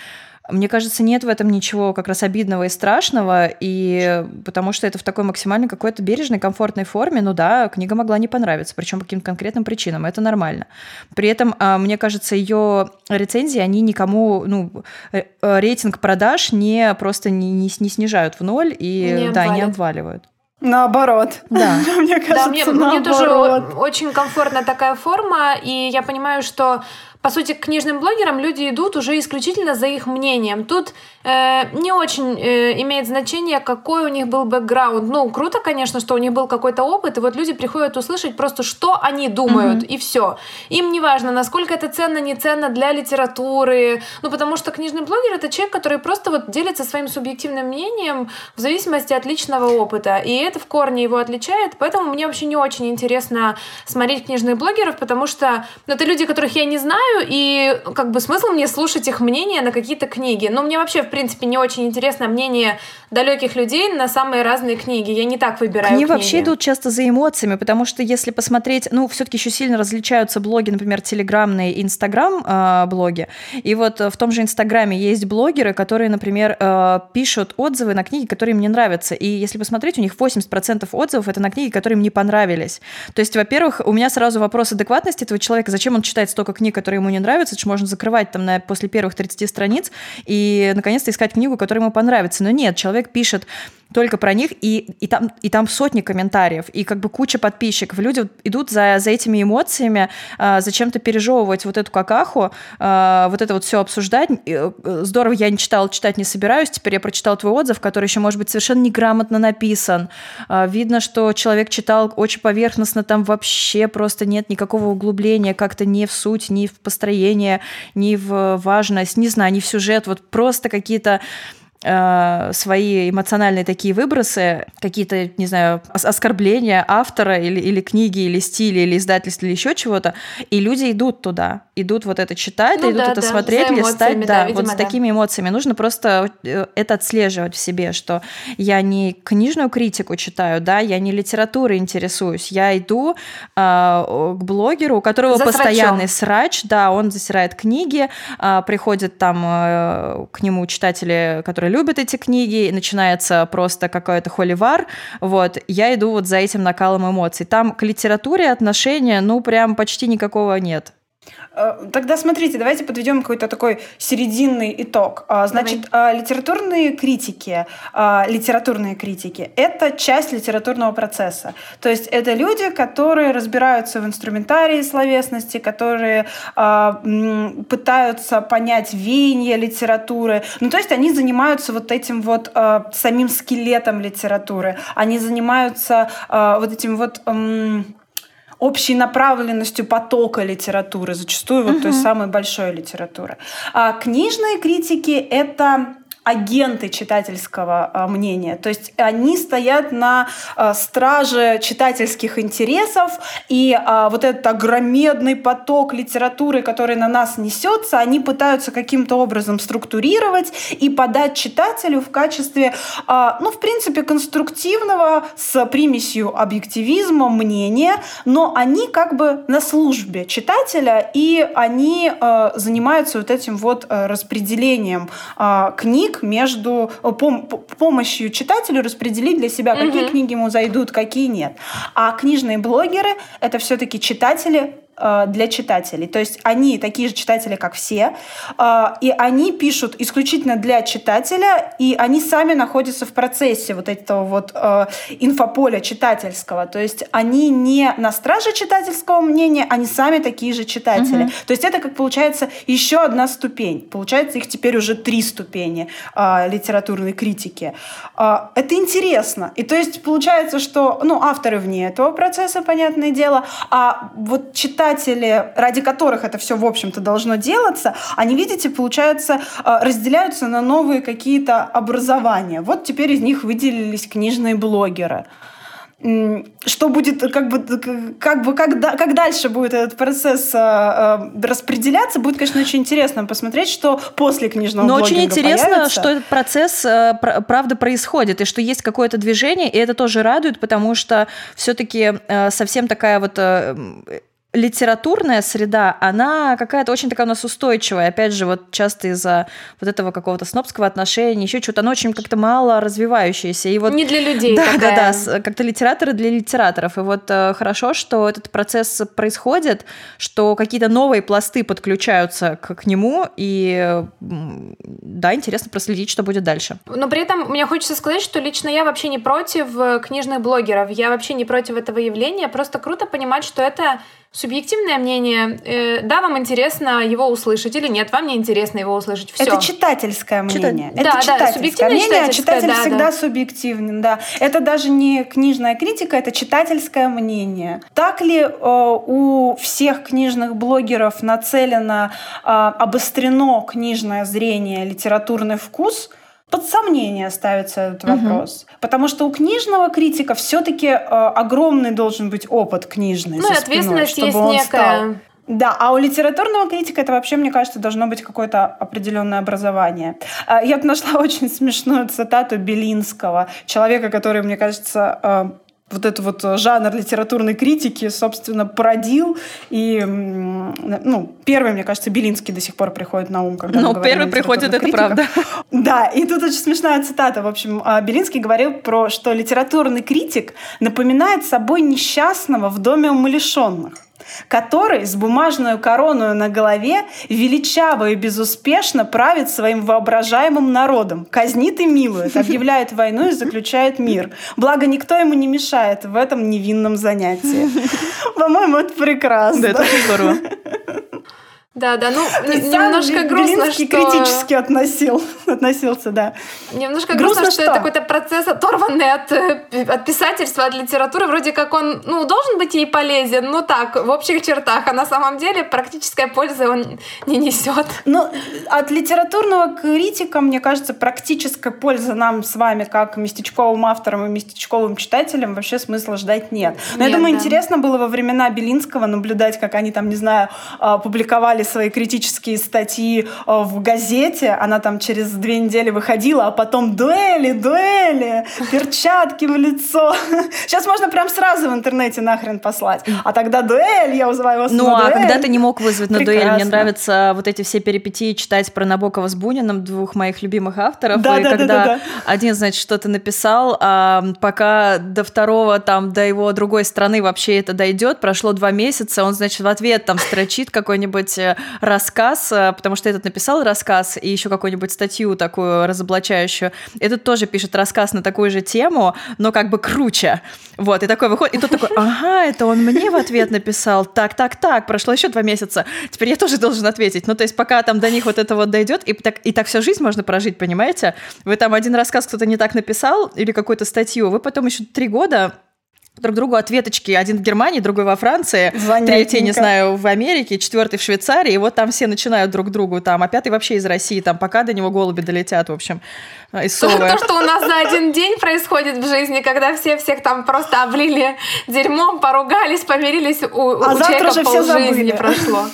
Speaker 3: мне кажется, нет в этом ничего как раз обидного и страшного, и потому что это в такой максимально какой-то бережной, комфортной форме, ну да, книга могла не понравиться, причем по каким-то конкретным причинам, это нормально. При этом, а, мне кажется, ее рецензии, они никому, ну, э, рейтинг продаж не просто не, не, не снижают в ноль и, не да, не обваливают.
Speaker 2: Наоборот.
Speaker 3: Да.
Speaker 2: мне кажется, да, мне,
Speaker 1: мне тоже очень комфортна такая форма, и я понимаю, что по сути, к книжным блогерам люди идут уже исключительно за их мнением. Тут э, не очень э, имеет значение, какой у них был бэкграунд. Ну, круто, конечно, что у них был какой-то опыт, и вот люди приходят услышать просто, что они думают, mm-hmm. и все. Им не важно, насколько это ценно, не ценно для литературы. Ну, потому что книжный блогер это человек, который просто вот делится своим субъективным мнением в зависимости от личного опыта. И это в корне его отличает. Поэтому мне вообще не очень интересно смотреть книжных блогеров, потому что ну, это люди, которых я не знаю, и как бы смысл мне слушать их мнение на какие-то книги. Но мне вообще, в принципе, не очень интересно мнение далеких людей на самые разные книги. Я не так выбираю
Speaker 3: Они
Speaker 1: книги.
Speaker 3: вообще идут часто за эмоциями, потому что если посмотреть, ну, все-таки еще сильно различаются блоги, например, телеграмные и инстаграм-блоги. И вот в том же инстаграме есть блогеры, которые, например, э, пишут отзывы на книги, которые им не нравятся. И если посмотреть, у них 80% отзывов это на книги, которые им не понравились. То есть, во-первых, у меня сразу вопрос адекватности этого человека, зачем он читает столько книг, которые ему не нравятся, это же можно закрывать там на, после первых 30 страниц и наконец-то искать книгу, которая ему понравится. Но нет, человек пишет только про них, и, и, там, и там сотни комментариев, и как бы куча подписчиков. Люди идут за, за этими эмоциями, э, зачем-то пережевывать вот эту какаху, э, вот это вот все обсуждать. Э, здорово, я не читала, читать не собираюсь, теперь я прочитала твой отзыв, который еще, может быть, совершенно неграмотно написан. Э, видно, что человек читал очень поверхностно, там вообще просто нет никакого углубления, как-то не в суть, ни в построение, ни в важность, не знаю, ни в сюжет, вот просто какие-то Э, свои эмоциональные такие выбросы, какие-то, не знаю, оскорбления автора или, или книги, или стиля, или издательства, или еще чего-то, и люди идут туда, идут вот это читать, ну, идут да, это да, смотреть, листать, да, да видимо, вот с да. такими эмоциями. Нужно просто э, это отслеживать в себе, что я не книжную критику читаю, да, я не литературой интересуюсь, я иду э, к блогеру, у которого За постоянный срач, да, он засирает книги, э, приходят там э, к нему читатели, которые любят эти книги, и начинается просто какой-то холивар, вот, я иду вот за этим накалом эмоций. Там к литературе отношения, ну, прям почти никакого нет.
Speaker 2: Э, тогда смотрите, давайте подведем какой-то такой серединный итог. А, значит, Давай. А, литературные критики, а, литературные критики – это часть литературного процесса. То есть это люди, которые разбираются в инструментарии словесности, которые пытаются понять веяние литературы. Ну, то есть они занимаются вот этим вот самим скелетом литературы. Они занимаются вот этим вот общей направленностью потока литературы, зачастую вот угу. той самой большой литературы. А книжные критики — это агенты читательского а, мнения. То есть они стоят на а, страже читательских интересов, и а, вот этот огромедный поток литературы, который на нас несется, они пытаются каким-то образом структурировать и подать читателю в качестве, ну, в принципе, конструктивного с примесью объективизма мнения, но они как бы на службе читателя, и они занимаются вот этим вот распределением книг между э, пом помощью читателю распределить для себя, какие угу. книги ему зайдут, какие нет. А книжные блогеры это все-таки читатели для читателей. То есть они такие же читатели, как все, э, и они пишут исключительно для читателя, и они сами находятся в процессе вот этого вот э, инфополя читательского. То есть они не на страже читательского мнения, они сами такие же читатели. Угу. То есть это, как получается, еще одна ступень. Получается, их теперь уже три ступени литературной критики. Это интересно. И то есть получается, что ну, авторы вне этого процесса, понятное дело, а вот читатели читатели, ради которых это все, в общем-то, должно делаться, они, видите, получается, э, разделяются на новые какие-то образования. Вот теперь из них выделились книжные блогеры что будет, как бы, как бы, когда, как дальше будет этот процесс э, э, распределяться, будет, конечно, очень интересно посмотреть, что после книжного
Speaker 3: Но очень интересно, появится. что этот процесс, э, правда, происходит, и что есть какое-то движение, и это тоже радует, потому что все-таки э, совсем такая вот э, литературная среда, она какая-то очень такая у нас устойчивая. Опять же, вот часто из-за вот этого какого-то снобского отношения, еще что-то, она очень как-то мало развивающаяся. И вот,
Speaker 1: Не для людей
Speaker 3: Да, такая. да, да, как-то литераторы для литераторов. И вот э, хорошо, что этот процесс происходит, что какие-то новые пласты подключаются к, к нему, и да, интересно проследить, что будет дальше.
Speaker 1: Но при этом мне хочется сказать, что лично я вообще не против э, книжных блогеров, я вообще не против этого явления, просто круто понимать, что это субъективное мнение. Э, да, вам интересно его услышать или нет, вам не интересно его услышать. Все.
Speaker 2: Это читательское мнение.
Speaker 1: Читать. Это да, читательское
Speaker 2: да, мнение,
Speaker 1: а
Speaker 2: читатель
Speaker 1: да,
Speaker 2: всегда
Speaker 1: да.
Speaker 2: субъективен. Да. Это даже не книжная критика, это читательское мнение. Так ли э, у всех книжных блогеров нацелено, э, обострено книжное зрение, литературный вкус – под сомнение ставится этот вопрос. Угу. Потому что у книжного критика все-таки э, огромный должен быть опыт книжный.
Speaker 1: Ну, и ответственность спиной, есть некая. Стал.
Speaker 2: Да, а у литературного критика это вообще, мне кажется, должно быть какое-то определенное образование. А, я нашла очень смешную цитату Белинского, человека, который, мне кажется, э, вот этот вот э, жанр литературной критики, собственно, породил. И, ну, первый, мне кажется, Белинский до сих пор приходит на ум, когда
Speaker 3: Ну, первый приходит, это правда.
Speaker 2: Да, и тут очень смешная цитата. В общем, а, Белинский говорил про, что литературный критик напоминает собой несчастного в доме умалишенных который с бумажную корону на голове величаво и безуспешно правит своим воображаемым народом, казнит и милует, объявляет войну и заключает мир. Благо, никто ему не мешает в этом невинном занятии. По-моему, это прекрасно.
Speaker 3: Да, это очень здорово.
Speaker 1: Да, да, ну немножко грустно,
Speaker 2: Белинский что... критически относил, относился, да.
Speaker 1: Немножко грустно, грустно что, что это какой-то процесс, оторванный от, э, от писательства, от литературы. Вроде как он, ну, должен быть ей полезен, ну так, в общих чертах, а на самом деле практической пользы он не несет.
Speaker 2: Ну, от литературного критика, мне кажется, практической пользы нам с вами, как местечковым авторам и местечковым читателям, вообще смысла ждать нет. Но нет, я думаю, да. интересно было во времена Белинского наблюдать, как они там, не знаю, а, публиковали свои критические статьи э, в газете. Она там через две недели выходила, а потом дуэли, дуэли, перчатки в лицо. Сейчас можно прям сразу в интернете нахрен послать. А тогда дуэль, я вызываю вас
Speaker 3: Ну,
Speaker 2: на
Speaker 3: а
Speaker 2: дуэль.
Speaker 3: когда ты не мог вызвать на Прекрасно. дуэль, мне нравятся вот эти все перипетии читать про Набокова с Буниным, двух моих любимых авторов.
Speaker 2: Да,
Speaker 3: и
Speaker 2: да,
Speaker 3: когда
Speaker 2: да, да, да.
Speaker 3: один, значит, что-то написал, а пока до второго, там, до его другой страны вообще это дойдет, прошло два месяца, он, значит, в ответ там строчит какой-нибудь э, рассказ, э, потому что этот написал рассказ и еще какую-нибудь статью такую разоблачающую. Этот тоже пишет рассказ на такую же тему, но как бы круче. Вот, и такой выходит, и тут такой, ага, это он мне в ответ написал. Так, так, так, прошло еще два месяца. Теперь я тоже должен ответить. Ну, то есть, пока там до них вот это вот дойдет, и так, и так всю жизнь можно прожить, понимаете? Вы там один рассказ кто-то не так написал или какую-то статью, вы потом еще три года друг другу ответочки. Один в Германии, другой во Франции, третий, не знаю, в Америке, четвертый в Швейцарии. И вот там все начинают друг другу там, а пятый вообще из России, там, пока до него голуби долетят, в общем, э, из совы.
Speaker 1: То, что у нас за один день происходит в жизни, когда все всех там просто облили дерьмом, поругались, помирились, у,
Speaker 2: а
Speaker 1: у
Speaker 2: человека
Speaker 1: уже
Speaker 2: все
Speaker 1: жизни прошло.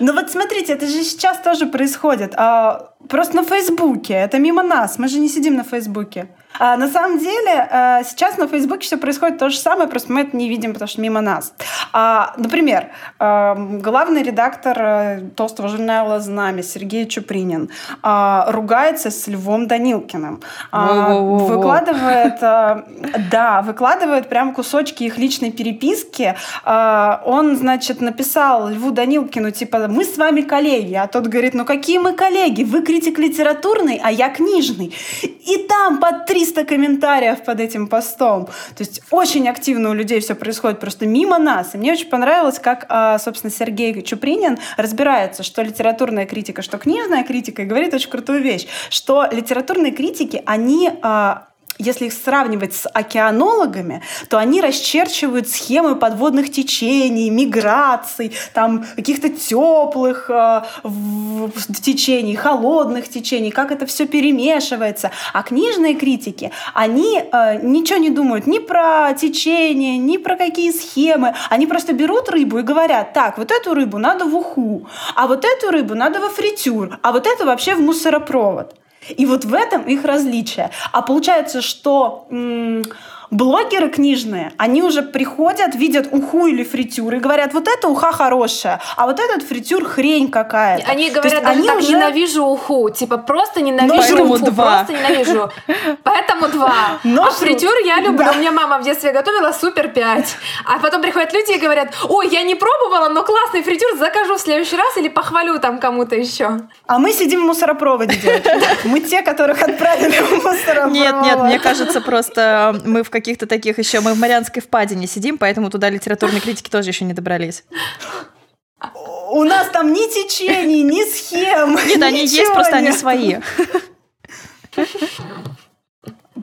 Speaker 2: Ну вот смотрите, это же сейчас тоже происходит. А, просто на Фейсбуке. Это мимо нас. Мы же не сидим на Фейсбуке. А на самом деле а, сейчас на Фейсбуке все происходит то же самое, просто мы это не видим, потому что мимо нас. А, например, а, главный редактор а, толстого журнала «Знамя» Сергей Чупринин а, ругается с Львом Данилкиным. А, выкладывает, а, да, выкладывает прям кусочки их личной переписки. А, он, значит, написал Льву Данилкину, типа, мы с вами коллеги. А тот говорит, ну какие мы коллеги? Вы критик литературный, а я книжный. И там под три 300 комментариев под этим постом. То есть очень активно у людей все происходит просто мимо нас. И мне очень понравилось, как, а, собственно, Сергей Чупринин разбирается, что литературная критика, что книжная критика, и говорит очень крутую вещь, что литературные критики, они а, если их сравнивать с океанологами, то они расчерчивают схемы подводных течений, миграций, там каких-то теплых э, в, в течений, холодных течений, как это все перемешивается. А книжные критики, они э, ничего не думают ни про течение, ни про какие схемы. Они просто берут рыбу и говорят, так, вот эту рыбу надо в уху, а вот эту рыбу надо во фритюр, а вот эту вообще в мусоропровод. И вот в этом их различие. А получается, что блогеры книжные, они уже приходят, видят уху или фритюр и говорят, вот это уха хорошая, а вот этот фритюр хрень какая-то.
Speaker 1: Они говорят, даже они так, уже... ненавижу уху, типа просто ненавижу уху, два. просто ненавижу. Поэтому два. Но а фритюр я люблю. Да. У меня мама в детстве готовила супер 5. А потом приходят люди и говорят, ой, я не пробовала, но классный фритюр, закажу в следующий раз или похвалю там кому-то еще.
Speaker 2: А мы сидим в мусоропроводе, Мы те, которых отправили в мусоропровод.
Speaker 3: Нет, нет, мне кажется, просто мы в каких каких-то таких еще. Мы в Марианской впадине сидим, поэтому туда литературные критики тоже еще не добрались.
Speaker 2: У нас там ни течений, ни схем.
Speaker 3: Нет, они есть, просто они свои.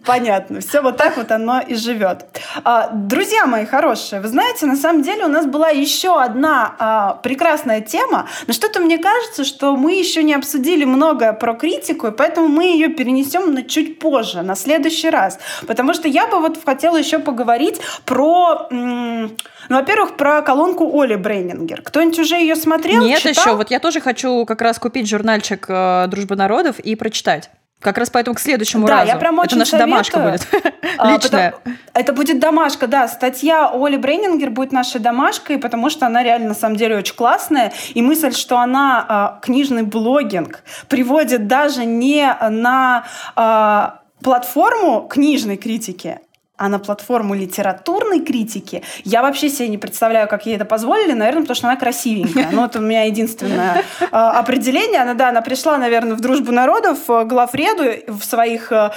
Speaker 2: Понятно. Все вот так вот оно и живет. А, друзья мои хорошие, вы знаете, на самом деле у нас была еще одна а, прекрасная тема, но что-то мне кажется, что мы еще не обсудили многое про критику, и поэтому мы ее перенесем на чуть позже, на следующий раз. Потому что я бы вот хотела еще поговорить про... ну, во-первых, про колонку Оли Брейнингер. Кто-нибудь уже ее смотрел?
Speaker 3: Нет,
Speaker 2: читал?
Speaker 3: еще. Вот я тоже хочу как раз купить журнальчик э, «Дружба народов» и прочитать. Как раз поэтому к следующему
Speaker 2: да,
Speaker 3: разу.
Speaker 2: я прям очень
Speaker 3: Это наша
Speaker 2: советую.
Speaker 3: домашка будет.
Speaker 2: А,
Speaker 3: Личная.
Speaker 2: Потому, это будет домашка, да. Статья Оли Брейнингер будет нашей домашкой, потому что она реально на самом деле очень классная. И мысль, что она а, книжный блогинг приводит даже не на а, платформу книжной критики, а на платформу литературной критики я вообще себе не представляю, как ей это позволили, наверное, потому что она красивенькая. Ну, это у меня единственное э, определение. Она, да, она пришла, наверное, в «Дружбу народов» э, Глафреду в своих э,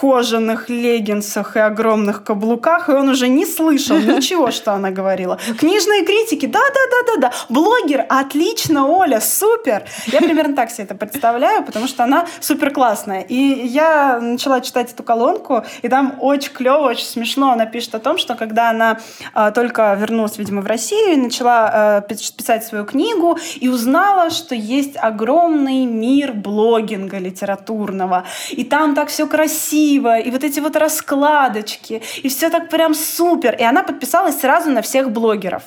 Speaker 2: кожаных леггинсах и огромных каблуках, и он уже не слышал ничего, что она говорила. Книжные критики, да-да-да-да-да, блогер, отлично, Оля, супер. Я примерно так себе это представляю, потому что она супер классная. И я начала читать эту колонку, и там очень клево, очень смешно она пишет о том, что когда она а, только вернулась, видимо, в Россию и начала а, писать свою книгу, и узнала, что есть огромный мир блогинга литературного, и там так все красиво, красиво, и вот эти вот раскладочки, и все так прям супер. И она подписалась сразу на всех блогеров.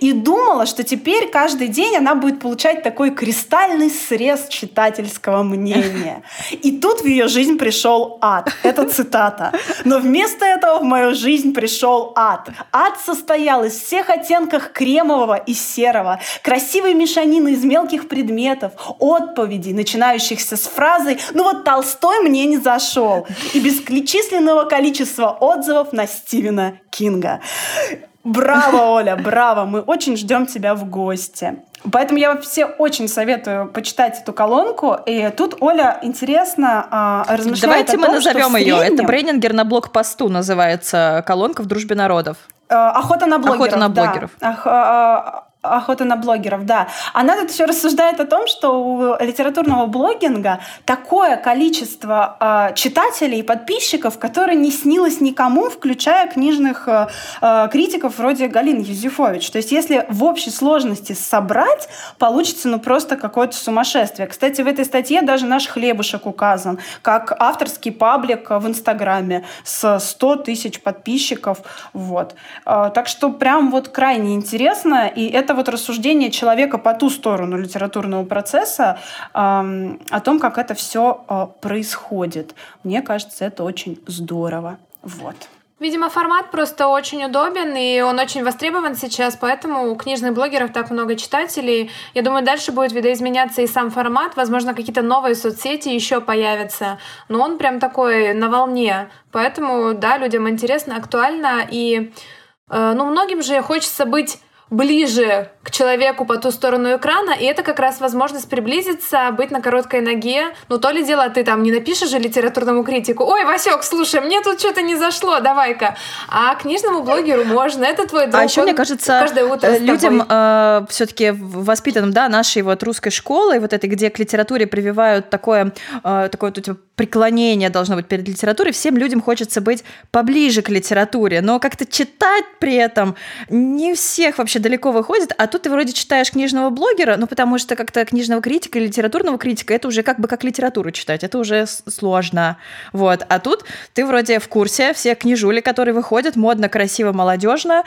Speaker 2: И думала, что теперь каждый день она будет получать такой кристальный срез читательского мнения. И тут в ее жизнь пришел ад. Это цитата. Но вместо этого в мою жизнь пришел ад. Ад состоял из всех оттенков кремового и серого, красивой мешанины из мелких предметов, отповедей, начинающихся с фразой «Ну вот Толстой мне не зашел» и бесчисленного количества отзывов на Стивена Кинга. Браво, Оля, браво! Мы очень ждем тебя в гости. Поэтому я все очень советую почитать эту колонку. И тут Оля интересно а, размышляет
Speaker 3: Давайте
Speaker 2: о
Speaker 3: мы
Speaker 2: том,
Speaker 3: назовем
Speaker 2: что
Speaker 3: ее.
Speaker 2: среднем...
Speaker 3: Это Брейнингер на блокпосту называется колонка в дружбе народов.
Speaker 2: Охота на блогеров.
Speaker 3: Охота на блогеров.
Speaker 2: Да. Охота на блогеров, да. Она тут еще рассуждает о том, что у литературного блогинга такое количество э, читателей и подписчиков, которое не снилось никому, включая книжных э, критиков вроде Галины Юзефович. То есть если в общей сложности собрать, получится ну просто какое-то сумасшествие. Кстати, в этой статье даже наш хлебушек указан, как авторский паблик в Инстаграме с 100 тысяч подписчиков. Вот. Э, так что прям вот крайне интересно, и это вот рассуждение человека по ту сторону литературного процесса о том, как это все э, происходит. Мне кажется, это очень здорово. Вот.
Speaker 1: Видимо, формат просто очень удобен, и он очень востребован сейчас, поэтому у книжных блогеров так много читателей. Я думаю, дальше будет видоизменяться и сам формат, возможно, какие-то новые соцсети еще появятся, но он прям такой на волне, поэтому, да, людям интересно, актуально, и э, ну, многим же хочется быть ближе к человеку по ту сторону экрана, и это как раз возможность приблизиться, быть на короткой ноге. Ну, то ли дело, ты там не напишешь же литературному критику, ой, Васек, слушай, мне тут что-то не зашло, давай-ка. А книжному блогеру можно, это твой друг.
Speaker 3: А еще, мне кажется,
Speaker 1: каждое утро
Speaker 3: людям э, все-таки воспитанным, да, нашей вот русской школы, вот этой, где к литературе прививают такое, э, такое вот, типа, преклонение должно быть перед литературой, всем людям хочется быть поближе к литературе, но как-то читать при этом не всех вообще далеко выходит, а тут ты вроде читаешь книжного блогера, ну потому что как-то книжного критика или литературного критика это уже как бы как литературу читать, это уже сложно, вот, а тут ты вроде в курсе всех книжули, которые выходят, модно, красиво, молодежно,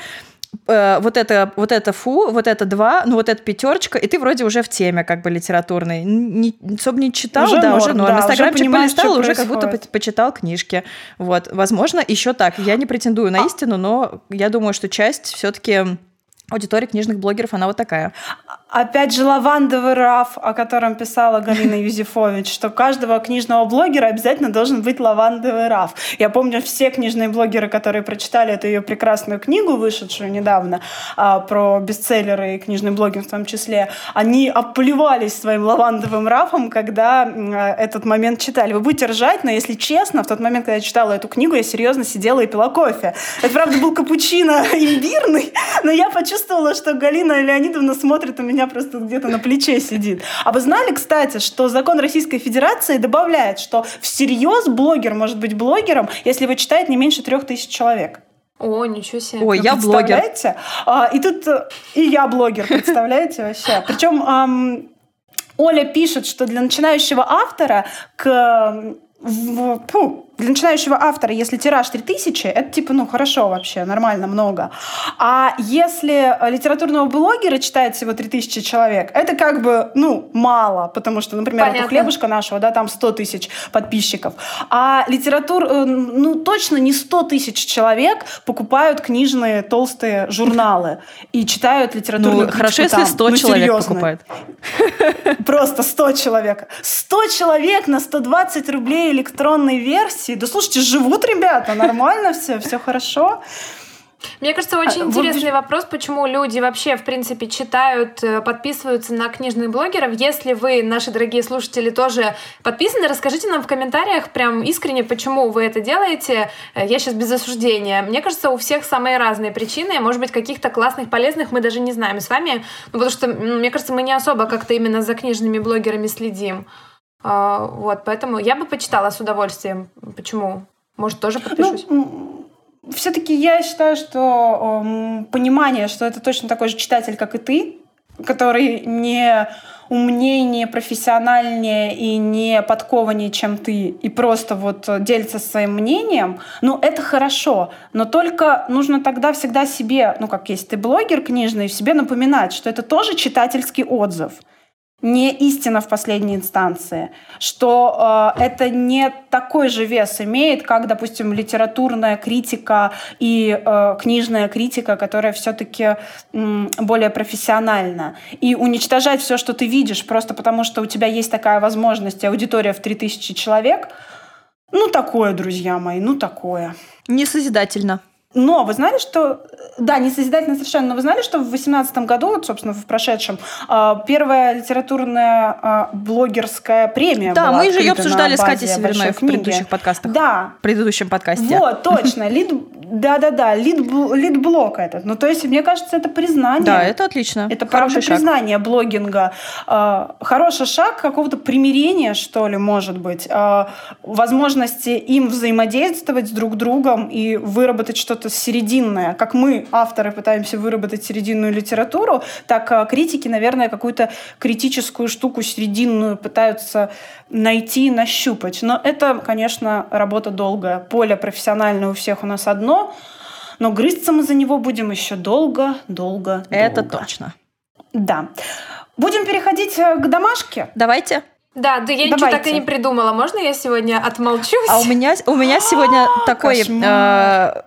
Speaker 3: э, вот это, вот это фу, вот это два, ну вот это пятерочка, и ты вроде уже в теме как бы литературной. Не, особо не читал,
Speaker 2: уже
Speaker 3: да,
Speaker 2: норм,
Speaker 3: уже норм.
Speaker 2: Да,
Speaker 3: Инстаграмчик
Speaker 2: уже
Speaker 3: полистал, уже как будто почитал книжки. Вот, возможно, еще так. Я не претендую на истину, но я думаю, что часть все-таки аудитория книжных блогеров, она вот такая.
Speaker 2: Опять же, лавандовый раф, о котором писала Галина Юзефович, что у каждого книжного блогера обязательно должен быть лавандовый раф. Я помню все книжные блогеры, которые прочитали эту ее прекрасную книгу, вышедшую недавно, а, про бестселлеры и книжный блогинг в том числе, они оплевались своим лавандовым рафом, когда этот момент читали. Вы будете ржать, но если честно, в тот момент, когда я читала эту книгу, я серьезно сидела и пила кофе. Это, правда, был капучино имбирный, но я почувствовала, что Галина Леонидовна смотрит у меня меня просто где-то на плече сидит. А вы знали, кстати, что закон Российской Федерации добавляет, что всерьез блогер может быть блогером, если его читает не меньше трех тысяч человек?
Speaker 1: О, ничего себе.
Speaker 3: Ой, я блогер.
Speaker 2: А, и тут э, и я блогер, представляете вообще? Причем эм, Оля пишет, что для начинающего автора к в, фу, для начинающего автора, если тираж 3000, это типа, ну, хорошо вообще, нормально, много. А если литературного блогера читает всего 3000 человек, это как бы, ну, мало, потому что, например, Понятно. у хлебушка нашего, да, там 100 тысяч подписчиков. А литератур, э, ну, точно не 100 тысяч человек покупают книжные толстые журналы и читают литературную
Speaker 3: ну, хорошо, если 100 ну, человек серьезно. покупает.
Speaker 2: Просто 100 человек. 100 человек на 120 рублей электронной версии России. Да слушайте, живут ребята, нормально все, все хорошо.
Speaker 1: Мне кажется, очень а, интересный вот... вопрос, почему люди вообще, в принципе, читают, э, подписываются на книжных блогеров. Если вы, наши дорогие слушатели, тоже подписаны, расскажите нам в комментариях прям искренне, почему вы это делаете. Э, я сейчас без осуждения. Мне кажется, у всех самые разные причины. Может быть, каких-то классных, полезных мы даже не знаем с вами. Ну, потому что, мне кажется, мы не особо как-то именно за книжными блогерами следим. А, вот, поэтому я бы почитала с удовольствием. Почему? Может, тоже подпишусь? Ну,
Speaker 2: все-таки я считаю, что э, понимание, что это точно такой же читатель, как и ты, который не умнее, не профессиональнее и не подкованнее, чем ты, и просто вот делится своим мнением, ну, это хорошо. Но только нужно тогда всегда себе, ну, как есть ты блогер книжный, себе напоминать, что это тоже читательский отзыв не истина в последней инстанции, что э, это не такой же вес имеет, как, допустим, литературная критика и э, книжная критика, которая все-таки э, более профессиональна. И уничтожать все, что ты видишь, просто потому что у тебя есть такая возможность, аудитория в 3000 человек, ну такое, друзья мои, ну такое.
Speaker 3: Несозидательно.
Speaker 2: Но вы знали, что... Да, не созидательно совершенно, но вы знали, что в 2018 году, вот, собственно, в прошедшем, а, первая литературная а, блогерская премия
Speaker 3: Да, мы же ее обсуждали с Катей Северной в предыдущих подкастах.
Speaker 2: Да.
Speaker 3: В предыдущем подкасте.
Speaker 2: Вот, точно. Лид да-да-да, лид-блок этот. Ну, то есть, мне кажется, это признание.
Speaker 3: Да, это отлично.
Speaker 2: Это Хороший шаг. признание блогинга. А, хороший шаг какого-то примирения, что ли, может быть. Возможности им взаимодействовать с друг другом и выработать что-то серединное. Как мы, авторы, пытаемся выработать серединную литературу, так а, критики, наверное, какую-то критическую штуку серединную пытаются найти, нащупать. Но это, конечно, работа долгая. Поле профессиональное у всех у нас одно, но грызться мы за него будем еще долго, долго,
Speaker 3: Это
Speaker 2: долго.
Speaker 3: точно.
Speaker 2: Да. Будем переходить э, к домашке?
Speaker 3: Давайте.
Speaker 1: Да, да я Давайте. ничего так и не придумала. Можно я сегодня отмолчусь?
Speaker 3: А у меня, у меня сегодня такой... Э,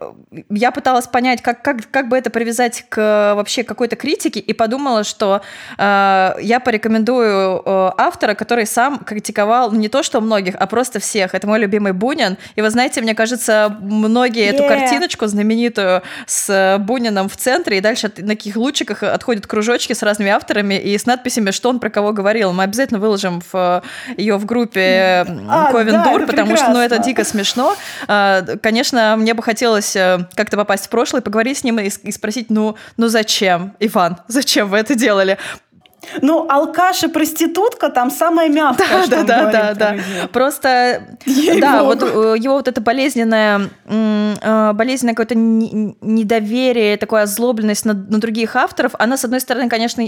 Speaker 3: я пыталась понять, как, как, как бы это привязать к вообще какой-то критике, и подумала, что э, я порекомендую э, автора, который сам критиковал не то, что многих, а просто всех. Это мой любимый Бунин. И вы знаете, мне кажется, многие yeah. эту картиночку знаменитую с Буниным в центре, и дальше на каких лучиках отходят кружочки с разными авторами и с надписями, что он про кого говорил. Мы обязательно выложим в ее в группе а, Ковендур, да, потому прекрасно. что ну, это дико смешно. А, конечно, мне бы хотелось э, как-то попасть в прошлое, поговорить с ним и, и спросить, ну, ну зачем, Иван, зачем вы это делали?
Speaker 2: Ну, алкаш и проститутка там самая мягкая,
Speaker 3: да, да, да, да, да. Просто, Ей да, вот э, его вот это болезненное, э, болезненное какое-то недоверие, такая озлобленность на, на других авторов, она, с одной стороны, конечно,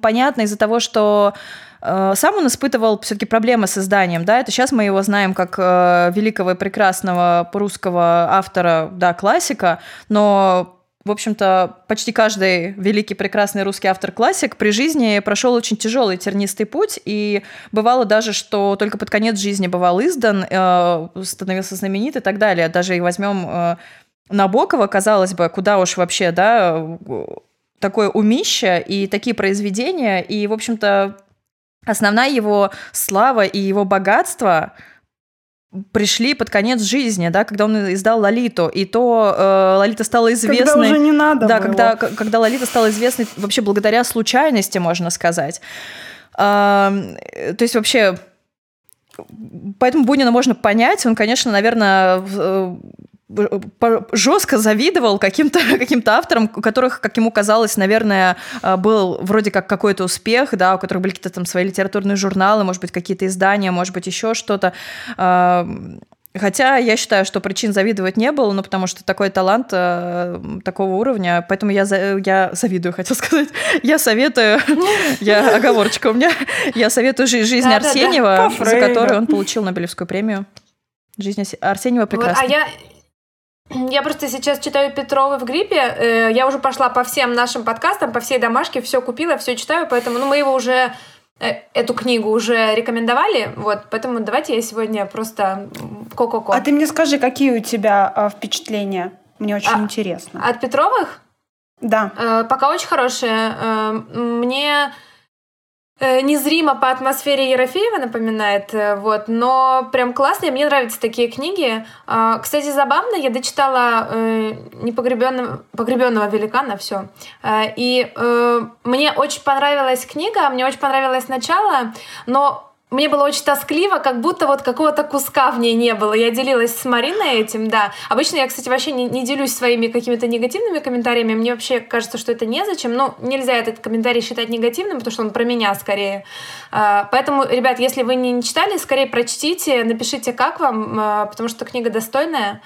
Speaker 3: понятна из-за того, что Э, сам он испытывал все-таки проблемы с изданием, да, это сейчас мы его знаем как э, великого и прекрасного русского автора, да, классика, но в общем-то, почти каждый великий, прекрасный русский автор-классик при жизни прошел очень тяжелый тернистый путь, и бывало даже, что только под конец жизни бывал издан, э, становился знаменит и так далее. Даже и возьмем Набокова, казалось бы, куда уж вообще, да, такое умище и такие произведения, и, в общем-то, основная его слава и его богатство пришли под конец жизни, да, когда он издал Лолиту, и то э, Лолита стала известной. Когда
Speaker 2: уже не надо
Speaker 3: Да, было. когда когда Лолита стала известной вообще благодаря случайности, можно сказать. Э, то есть вообще Поэтому Бунина можно понять. Он, конечно, наверное, э, жестко завидовал каким-то каким авторам, у которых, как ему казалось, наверное, э, был вроде как какой-то успех, да, у которых были какие-то там свои литературные журналы, может быть, какие-то издания, может быть, еще что-то. Хотя я считаю, что причин завидовать не было, ну, потому что такой талант э, такого уровня, поэтому я, за, я завидую, хотел сказать. Я советую, я оговорочка у меня, я советую «Жизнь Арсеньева», за которую он получил Нобелевскую премию. Жизнь Арсеньева прекрасна.
Speaker 1: а я, я просто сейчас читаю Петрова в гриппе. Э, я уже пошла по всем нашим подкастам, по всей домашке, все купила, все читаю, поэтому ну, мы его уже э, эту книгу уже рекомендовали, вот, поэтому давайте я сегодня просто ко-ко-ко.
Speaker 2: А ты мне скажи, какие у тебя э, впечатления? Мне очень а, интересно.
Speaker 1: От Петровых?
Speaker 2: Да.
Speaker 1: Э, пока очень хорошие. Э, мне незримо по атмосфере Ерофеева напоминает, э, вот, но прям классные, мне нравятся такие книги. А, кстати, забавно, я дочитала э, непогребенного погребенного великана, все. И мне очень понравилась книга, мне очень понравилось начало, но мне было очень тоскливо, как будто вот какого-то куска в ней не было. Я делилась с Мариной этим, да. Обычно я, кстати, вообще не, не делюсь своими какими-то негативными комментариями. Мне вообще кажется, что это незачем. Ну, нельзя этот комментарий считать негативным, потому что он про меня скорее. А, поэтому, ребят, если вы не читали, скорее прочтите, напишите, как вам, а, потому что книга достойная.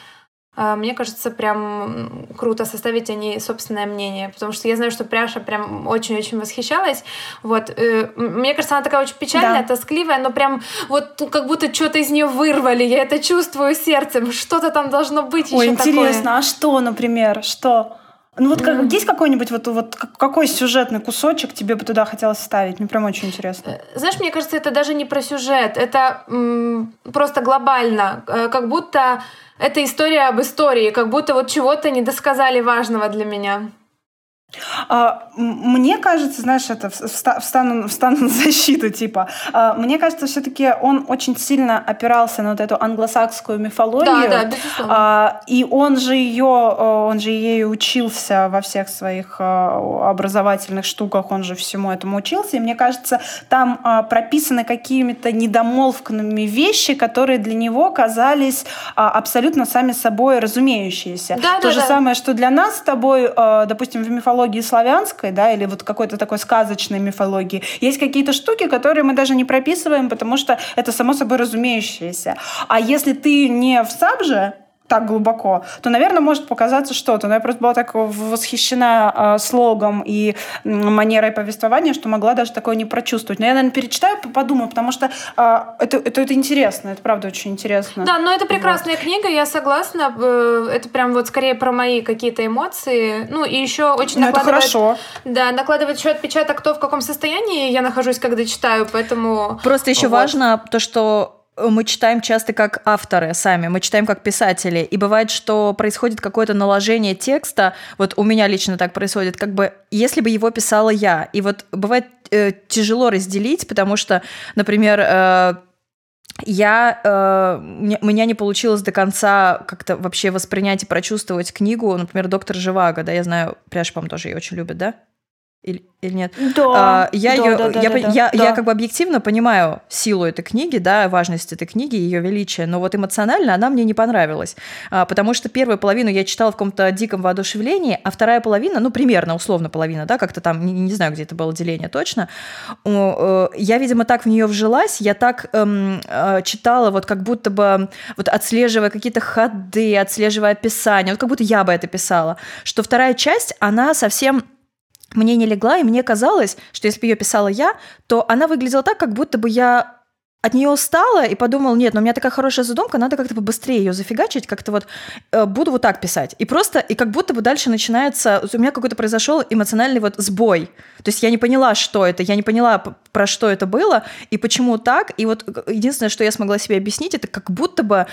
Speaker 1: А, мне кажется, прям круто составить о ней собственное мнение, потому что я знаю, что Пряша прям очень-очень восхищалась. Вот. Э, мне кажется, она такая очень печальная, да. тоскливая, но прям вот как будто что-то из нее вырвали. Я это чувствую сердцем. Что-то там должно быть
Speaker 2: Ой,
Speaker 1: еще
Speaker 2: интересно,
Speaker 1: такое.
Speaker 2: а что, например, что? Ну вот как, есть какой-нибудь вот, вот какой сюжетный кусочек тебе бы туда хотелось ставить? Мне прям очень интересно. Э,
Speaker 1: знаешь, мне кажется, это даже не про сюжет, это м- просто глобально, э, как будто это история об истории, как будто вот чего-то не досказали важного для меня.
Speaker 2: А, мне кажется, знаешь, это встану, встану на защиту, типа. А, мне кажется, все-таки он очень сильно опирался на вот эту англосакскую мифологию.
Speaker 1: Да, да, безусловно.
Speaker 2: И он же ее, он же ею учился во всех своих а, образовательных штуках, он же всему этому учился. И мне кажется, там прописаны какими-то недомолвками вещи, которые для него казались абсолютно сами собой разумеющиеся.
Speaker 1: Да,
Speaker 2: То
Speaker 1: да,
Speaker 2: же
Speaker 1: да.
Speaker 2: самое, что для нас с тобой, допустим, в мифологии мифологии славянской, да, или вот какой-то такой сказочной мифологии, есть какие-то штуки, которые мы даже не прописываем, потому что это само собой разумеющееся. А если ты не в Сабже, так глубоко, то, наверное, может показаться что-то. Но я просто была так восхищена э, слогом и манерой повествования, что могла даже такое не прочувствовать. Но я, наверное, перечитаю, подумаю, потому что э, это, это, это интересно, это правда очень интересно.
Speaker 1: Да, но это прекрасная вот. книга, я согласна. Э, это прям вот скорее про мои какие-то эмоции. Ну и еще очень
Speaker 2: но накладывает... Это хорошо.
Speaker 1: Да, накладывает еще отпечаток то, в каком состоянии я нахожусь, когда читаю, поэтому...
Speaker 3: Просто еще вот. важно то, что мы читаем часто как авторы сами, мы читаем как писатели, и бывает, что происходит какое-то наложение текста, вот у меня лично так происходит, как бы если бы его писала я, и вот бывает э, тяжело разделить, потому что, например, э, я, э, у меня не получилось до конца как-то вообще воспринять и прочувствовать книгу, например, «Доктор Живаго», да, я знаю, Пряж, по-моему, тоже ее очень любит, да? Или, или нет?
Speaker 2: Да.
Speaker 3: А, я,
Speaker 2: да,
Speaker 3: ее,
Speaker 2: да, да,
Speaker 3: я,
Speaker 2: да,
Speaker 3: я,
Speaker 2: да.
Speaker 3: я как бы объективно понимаю силу этой книги, да, важность этой книги, ее величие, но вот эмоционально она мне не понравилась, а, потому что первую половину я читала в каком-то диком воодушевлении, а вторая половина, ну, примерно, условно половина, да, как-то там, не, не знаю, где это было деление точно, э, я, видимо, так в нее вжилась, я так эм, э, читала, вот как будто бы, вот отслеживая какие-то ходы, отслеживая описание, вот как будто я бы это писала, что вторая часть, она совсем мне не легла, и мне казалось, что если бы ее писала я, то она выглядела так, как будто бы я от нее устала и подумал, нет, но у меня такая хорошая задумка, надо как-то побыстрее ее зафигачить, как-то вот э, буду вот так писать. И просто, и как будто бы дальше начинается, у меня какой-то произошел эмоциональный вот сбой. То есть я не поняла, что это, я не поняла, про что это было и почему так. И вот единственное, что я смогла себе объяснить, это как будто бы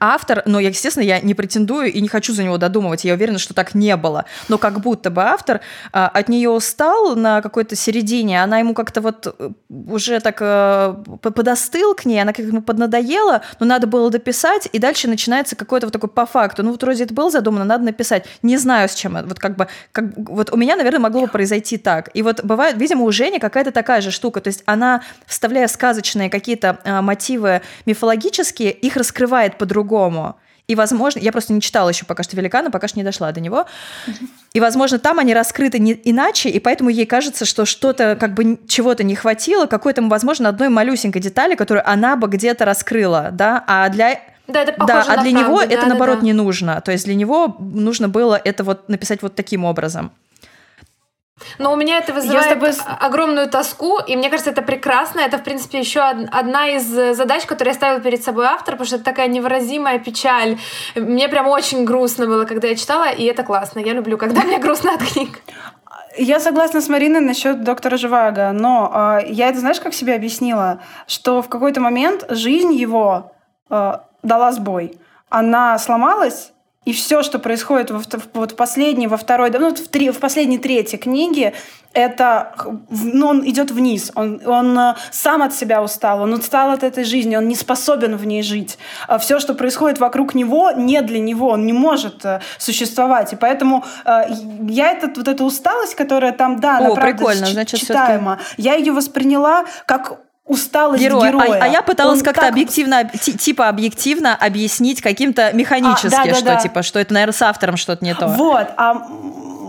Speaker 3: автор, но, я, естественно, я не претендую и не хочу за него додумывать, я уверена, что так не было, но как будто бы автор а, от нее устал на какой-то середине, она ему как-то вот э, уже так а, подостыл к ней, она как ему поднадоела, но надо было дописать, и дальше начинается какой-то вот такой по факту, ну вот вроде это было задумано, надо написать, не знаю с чем, вот как бы, как, вот у меня, наверное, могло бы произойти так, и вот бывает, видимо, у Жени какая-то такая же штука, то есть она, вставляя сказочные какие-то а, мотивы мифологические, их раскрывает по по-другому. И, возможно, я просто не читала еще пока что «Великана», пока что не дошла до него. И, возможно, там они раскрыты не иначе, и поэтому ей кажется, что что-то, как бы чего-то не хватило, какой-то, возможно, одной малюсенькой детали, которую она бы где-то раскрыла, да, а для...
Speaker 1: Да, это похоже
Speaker 3: да, а для
Speaker 1: правду,
Speaker 3: него
Speaker 1: да,
Speaker 3: это,
Speaker 1: да,
Speaker 3: наоборот,
Speaker 1: да.
Speaker 3: не нужно. То есть для него нужно было это вот написать вот таким образом.
Speaker 1: Но у меня это вызывает тобой... огромную тоску, и мне кажется, это прекрасно. Это, в принципе, еще одна из задач, которую я ставила перед собой автор, потому что это такая невыразимая печаль. Мне прям очень грустно было, когда я читала, и это классно. Я люблю, когда мне грустно от книг.
Speaker 2: Я согласна с Мариной насчет доктора Живаго, но э, я это, знаешь, как себе объяснила, что в какой-то момент жизнь его э, дала сбой. Она сломалась, и все, что происходит во, вот в последней, во второй, ну, в, три, в последней трети книги, это, ну, он идет вниз, он, он э, сам от себя устал, он устал от этой жизни, он не способен в ней жить. А все, что происходит вокруг него, не для него, он не может э, существовать. И поэтому э, я этот, вот эту усталость, которая там, да,
Speaker 3: О,
Speaker 2: она
Speaker 3: прикольно, значит,
Speaker 2: читаема, я ее восприняла как усталость
Speaker 3: Герой.
Speaker 2: героя.
Speaker 3: А, а я пыталась как-то
Speaker 2: так...
Speaker 3: объективно, типа объективно объяснить каким-то механически, а, да, да, что да. типа, что это, наверное, с автором что-то не то.
Speaker 2: Вот, а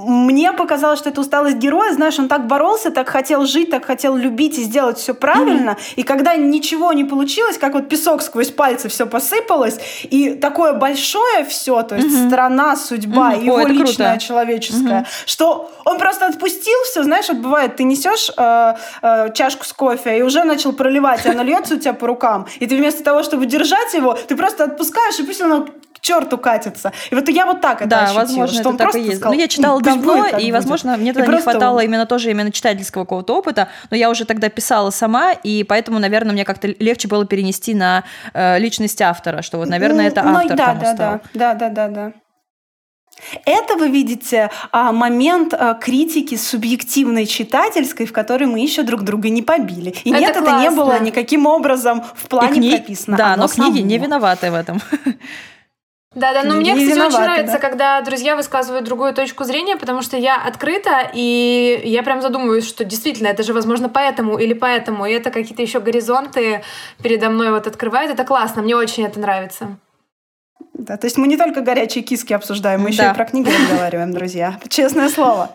Speaker 2: мне показалось, что это усталость героя, знаешь, он так боролся, так хотел жить, так хотел любить и сделать все правильно, mm-hmm. и когда ничего не получилось, как вот песок сквозь пальцы все посыпалось, и такое большое все, то есть mm-hmm. страна, судьба, mm-hmm. его Ой, личное, круто. человеческое, mm-hmm. что он просто отпустил все, знаешь, вот бывает, ты несешь э, э, чашку с кофе и уже начал проливать, и оно льется у тебя по рукам, и ты вместо того, чтобы держать его, ты просто отпускаешь, и пусть оно к черту катится. И вот я вот так это
Speaker 3: да,
Speaker 2: ощутила,
Speaker 3: возможно,
Speaker 2: что
Speaker 3: это так и есть.
Speaker 2: сказал,
Speaker 3: ну, я читала давно, и, возможно,
Speaker 2: будет.
Speaker 3: мне тогда
Speaker 2: и
Speaker 3: не хватало
Speaker 2: он...
Speaker 3: именно тоже именно читательского какого-то опыта, но я уже тогда писала сама, и поэтому, наверное, мне как-то легче было перенести на э, личность автора, что вот, наверное,
Speaker 2: ну,
Speaker 3: это
Speaker 2: ну,
Speaker 3: автор
Speaker 2: да,
Speaker 3: там
Speaker 2: да,
Speaker 3: устал.
Speaker 2: да, да, да, да, да. Это, вы видите, а, момент а, критики субъективной читательской, в которой мы еще друг друга не побили. И
Speaker 1: это
Speaker 2: нет,
Speaker 1: классно.
Speaker 2: это не было никаким образом в плане
Speaker 3: кни...
Speaker 2: прописано.
Speaker 3: Да,
Speaker 2: Оно
Speaker 3: но книги
Speaker 2: само.
Speaker 3: не виноваты в этом.
Speaker 1: Да, да, но
Speaker 2: Не
Speaker 1: мне, кстати,
Speaker 2: виноваты,
Speaker 1: очень нравится,
Speaker 2: да.
Speaker 1: когда друзья высказывают другую точку зрения, потому что я открыта, и я прям задумываюсь, что действительно, это же, возможно, поэтому или поэтому, и это какие-то еще горизонты передо мной вот открывает. Это классно, мне очень это нравится.
Speaker 2: Да, то есть мы не только горячие киски обсуждаем, мы еще
Speaker 3: Да.
Speaker 2: и про книги разговариваем, друзья. Честное слово.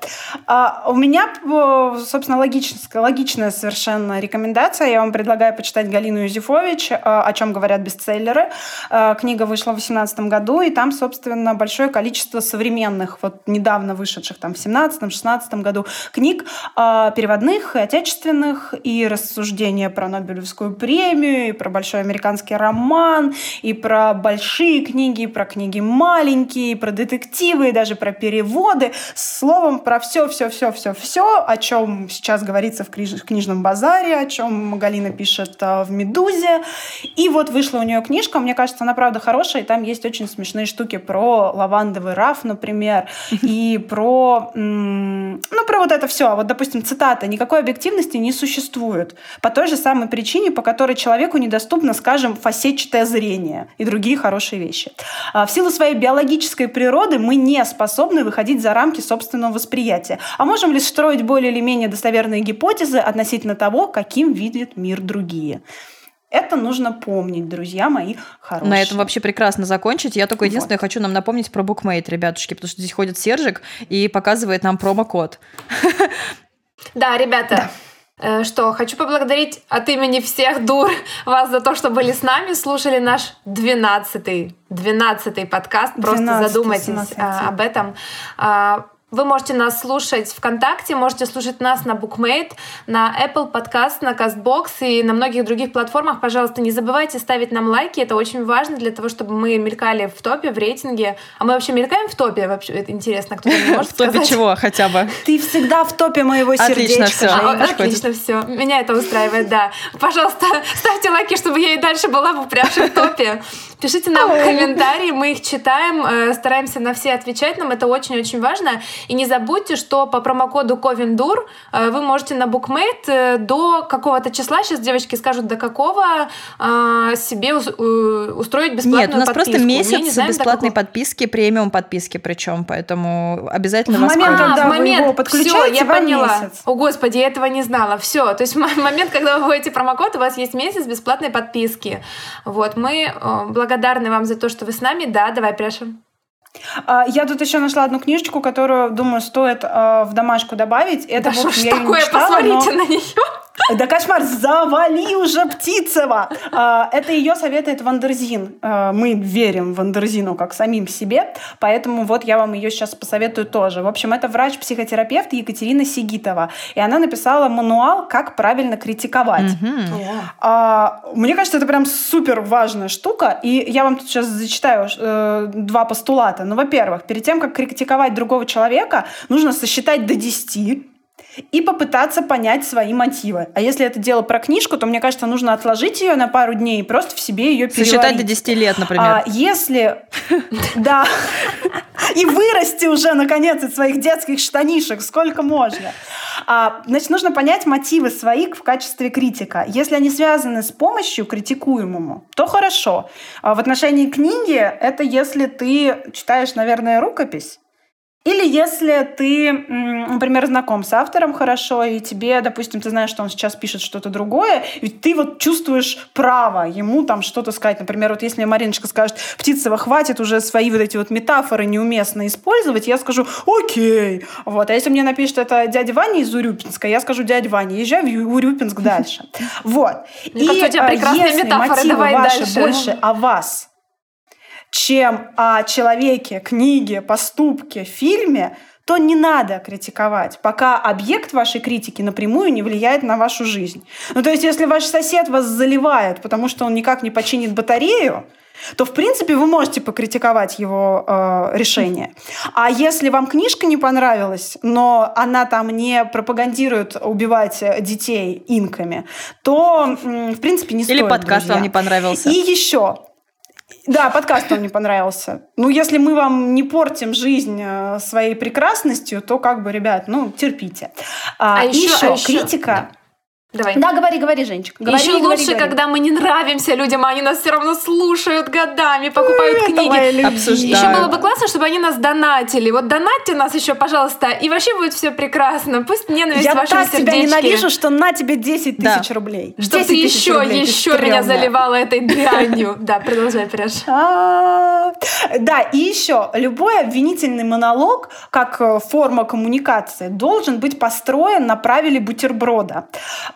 Speaker 2: А, у меня, э, собственно, логическая, логичная совершенно рекомендация. Я вам предлагаю почитать Галину Юзефович э, «О чем говорят бестселлеры». Э, Книга вышла в 2018 году, и там, собственно, большое количество современных, вот недавно вышедших там в 2017-2016 году книг, переводных и отечественных, и рассуждения про Нобелевскую премию, и про большой американский роман, и про большие книги, и про книги маленькие, про детективы, даже про переводы. Словом, про все, все, все, все, все, о чем сейчас говорится в книж- в книжном базаре, о чем Галина пишет э, в Медузе. И вот вышла у нее книжка, мне кажется, она правда хорошая, и там есть очень смешные штуки про лавандовый раф, например, и про, ну, про вот это все. Вот, допустим, цитата: "Никакой объективности не существует по той же самой причине, по которой человеку недоступно, скажем, фасетчатое зрение и другие хорошие вещи. А В силу своей биологической природы мы не способны выходить за рамки собственного восприятия, а можем лишь строить более или менее достоверные гипотезы относительно того, каким видят мир другие. Это нужно помнить, друзья мои хорошие.
Speaker 3: На этом вообще прекрасно закончить. Я только единственное
Speaker 2: Вот.
Speaker 3: хочу нам напомнить про букмейт, ребятушки, потому что здесь ходит Сержик и показывает нам промокод.
Speaker 1: Да, ребята, э, что, хочу поблагодарить от имени всех дур вас за то, что были с нами, слушали наш 12-й, 12 подкаст. Просто
Speaker 2: 12-й,
Speaker 1: задумайтесь
Speaker 2: 17-й.
Speaker 1: а, об этом. А, Вы можете нас слушать ВКонтакте, можете слушать нас на Bookmate, на Apple Podcast, на CastBox и на многих других платформах. Пожалуйста, не забывайте ставить нам лайки. Это очень важно для того, чтобы мы мелькали в топе, в рейтинге. А мы вообще мелькаем в топе? Вообще, это интересно, кто-то может
Speaker 3: В топе чего хотя бы?
Speaker 2: Ты всегда в топе моего сердечка.
Speaker 1: Отлично все. Отлично все. Меня это устраивает, да. Пожалуйста, ставьте лайки, чтобы я и дальше была в упрявшей топе. Пишите нам комментарии, мы их читаем, э, стараемся на все отвечать, нам это очень-очень важно. И не забудьте, что по промокоду Ковендур э, вы можете на Bookmate э, до какого-то числа, сейчас девочки скажут, до какого себе устроить бесплатную
Speaker 3: Нет, у нас
Speaker 1: подписку.
Speaker 3: просто месяц знаем, бесплатной подписки, премиум подписки причем, поэтому обязательно
Speaker 2: в момент,
Speaker 3: когда
Speaker 2: а, в момент, вы его подключаете,
Speaker 1: все, я поняла.
Speaker 2: Месяц.
Speaker 1: О, господи, я этого не знала. Все, то есть в момент, когда вы вводите промокод, у вас есть месяц бесплатной подписки. Вот, мы благодарны благодарны вам за то, что вы с нами. Да, давай, Пряша.
Speaker 2: А, я тут еще нашла одну книжечку, которую, думаю, стоит э, в домашку добавить. Это
Speaker 1: да что я такое? Читала, Посмотрите но... на нее.
Speaker 2: Да кошмар, завали уже Птицева! А, это ее советует Вандерзин. А, мы верим Вандерзину как самим себе, поэтому вот я вам ее сейчас посоветую тоже. В общем, это врач-психотерапевт Екатерина Сигитова. И она написала мануал, как правильно критиковать. Mm-hmm. Мне кажется, это прям супер важная штука. И я вам тут сейчас зачитаю э, два постулата. Ну, во-первых, перед тем, как критиковать другого человека, нужно сосчитать до 10 и попытаться понять свои мотивы. А если это дело про книжку, то мне кажется, нужно отложить ее на пару дней и просто в себе ее переварить.
Speaker 3: Сосчитать до 10 лет, например.
Speaker 2: А если... Да. И вырасти уже, наконец, из своих детских штанишек, сколько можно. А, значит, нужно понять мотивы своих в качестве критика. Если они связаны с помощью критикуемому, то хорошо. А в отношении книги это если ты читаешь, наверное, рукопись, или если ты, например, знаком с автором хорошо, и тебе, допустим, ты знаешь, что он сейчас пишет что-то другое, и ты вот чувствуешь право ему там что-то сказать. Например, вот если мне Мариночка скажет, Птицева, хватит уже свои вот эти вот метафоры неуместно использовать, я скажу, окей. Вот. А если мне напишет это дядя Ваня из Урюпинска, я скажу, дядя Ваня, езжай в Урюпинск дальше. Вот.
Speaker 1: И а, метафоры, давай
Speaker 2: дальше. больше о вас, чем о человеке, книге, поступке, фильме, то не надо критиковать, пока объект вашей критики напрямую не влияет на вашу жизнь. Ну, то есть, если ваш сосед вас заливает, потому что он никак не починит батарею, то, в принципе, вы можете покритиковать его э, решение. А если вам книжка не понравилась, но она там не пропагандирует убивать детей инками, то, в принципе, не
Speaker 3: стоит. Или подкаст друзья. вам не понравился.
Speaker 2: И еще, да, подкаст вам не понравился. Ну, если мы вам не портим жизнь э, своей прекрасностью, то как бы, ребят, ну, терпите. А, а еще, еще, а еще критика. Да.
Speaker 1: Давай.
Speaker 2: Да, говори, говори, Женечка. Говори,
Speaker 1: Еще
Speaker 2: говори,
Speaker 1: лучше,
Speaker 2: говори.
Speaker 1: когда мы не нравимся людям, а они нас все равно слушают годами, покупают
Speaker 2: Ой,
Speaker 1: книги.
Speaker 3: Обсуждают.
Speaker 1: Еще было бы классно, чтобы они нас донатили. Вот донатьте нас еще, пожалуйста, и вообще будет все прекрасно. Пусть ненависть
Speaker 2: Я
Speaker 1: в вашем
Speaker 2: так
Speaker 1: сердечке.
Speaker 2: тебя ненавижу, что на тебе 10 да. тысяч рублей.
Speaker 1: Чтобы ты еще, рублей, еще меня заливала этой дрянью. Да, продолжай, Пряж.
Speaker 2: А, да, и еще, любой обвинительный монолог, как э, форма коммуникации, должен быть построен на правиле бутерброда.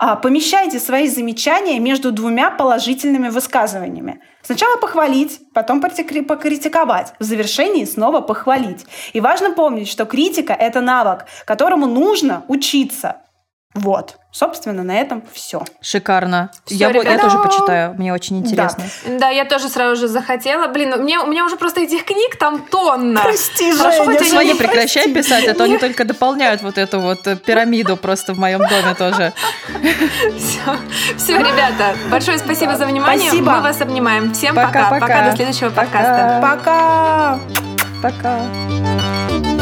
Speaker 2: А, помещайте свои замечания между двумя положительными высказываниями. Сначала похвалить, потом покритиковать, в завершении снова похвалить. И важно помнить, что критика — это навык, которому нужно учиться. Вот. Собственно, на этом все.
Speaker 3: Шикарно. Всё, я, я тоже почитаю, мне очень интересно.
Speaker 1: Да. да, я тоже сразу же захотела. Блин, мне, у меня уже просто этих книг там тонна.
Speaker 2: Прости, Хорошо, Женя,
Speaker 3: хоть свои прекращай прости. писать, а то они только дополняют вот эту вот э, пирамиду просто в моем доме тоже.
Speaker 1: Все, все, ребята, большое спасибо за внимание.
Speaker 2: Спасибо.
Speaker 1: Мы вас обнимаем. Всем пока. Пока, пока. до следующего
Speaker 2: подкаста.
Speaker 1: Пока.
Speaker 2: Пока.
Speaker 3: Пока.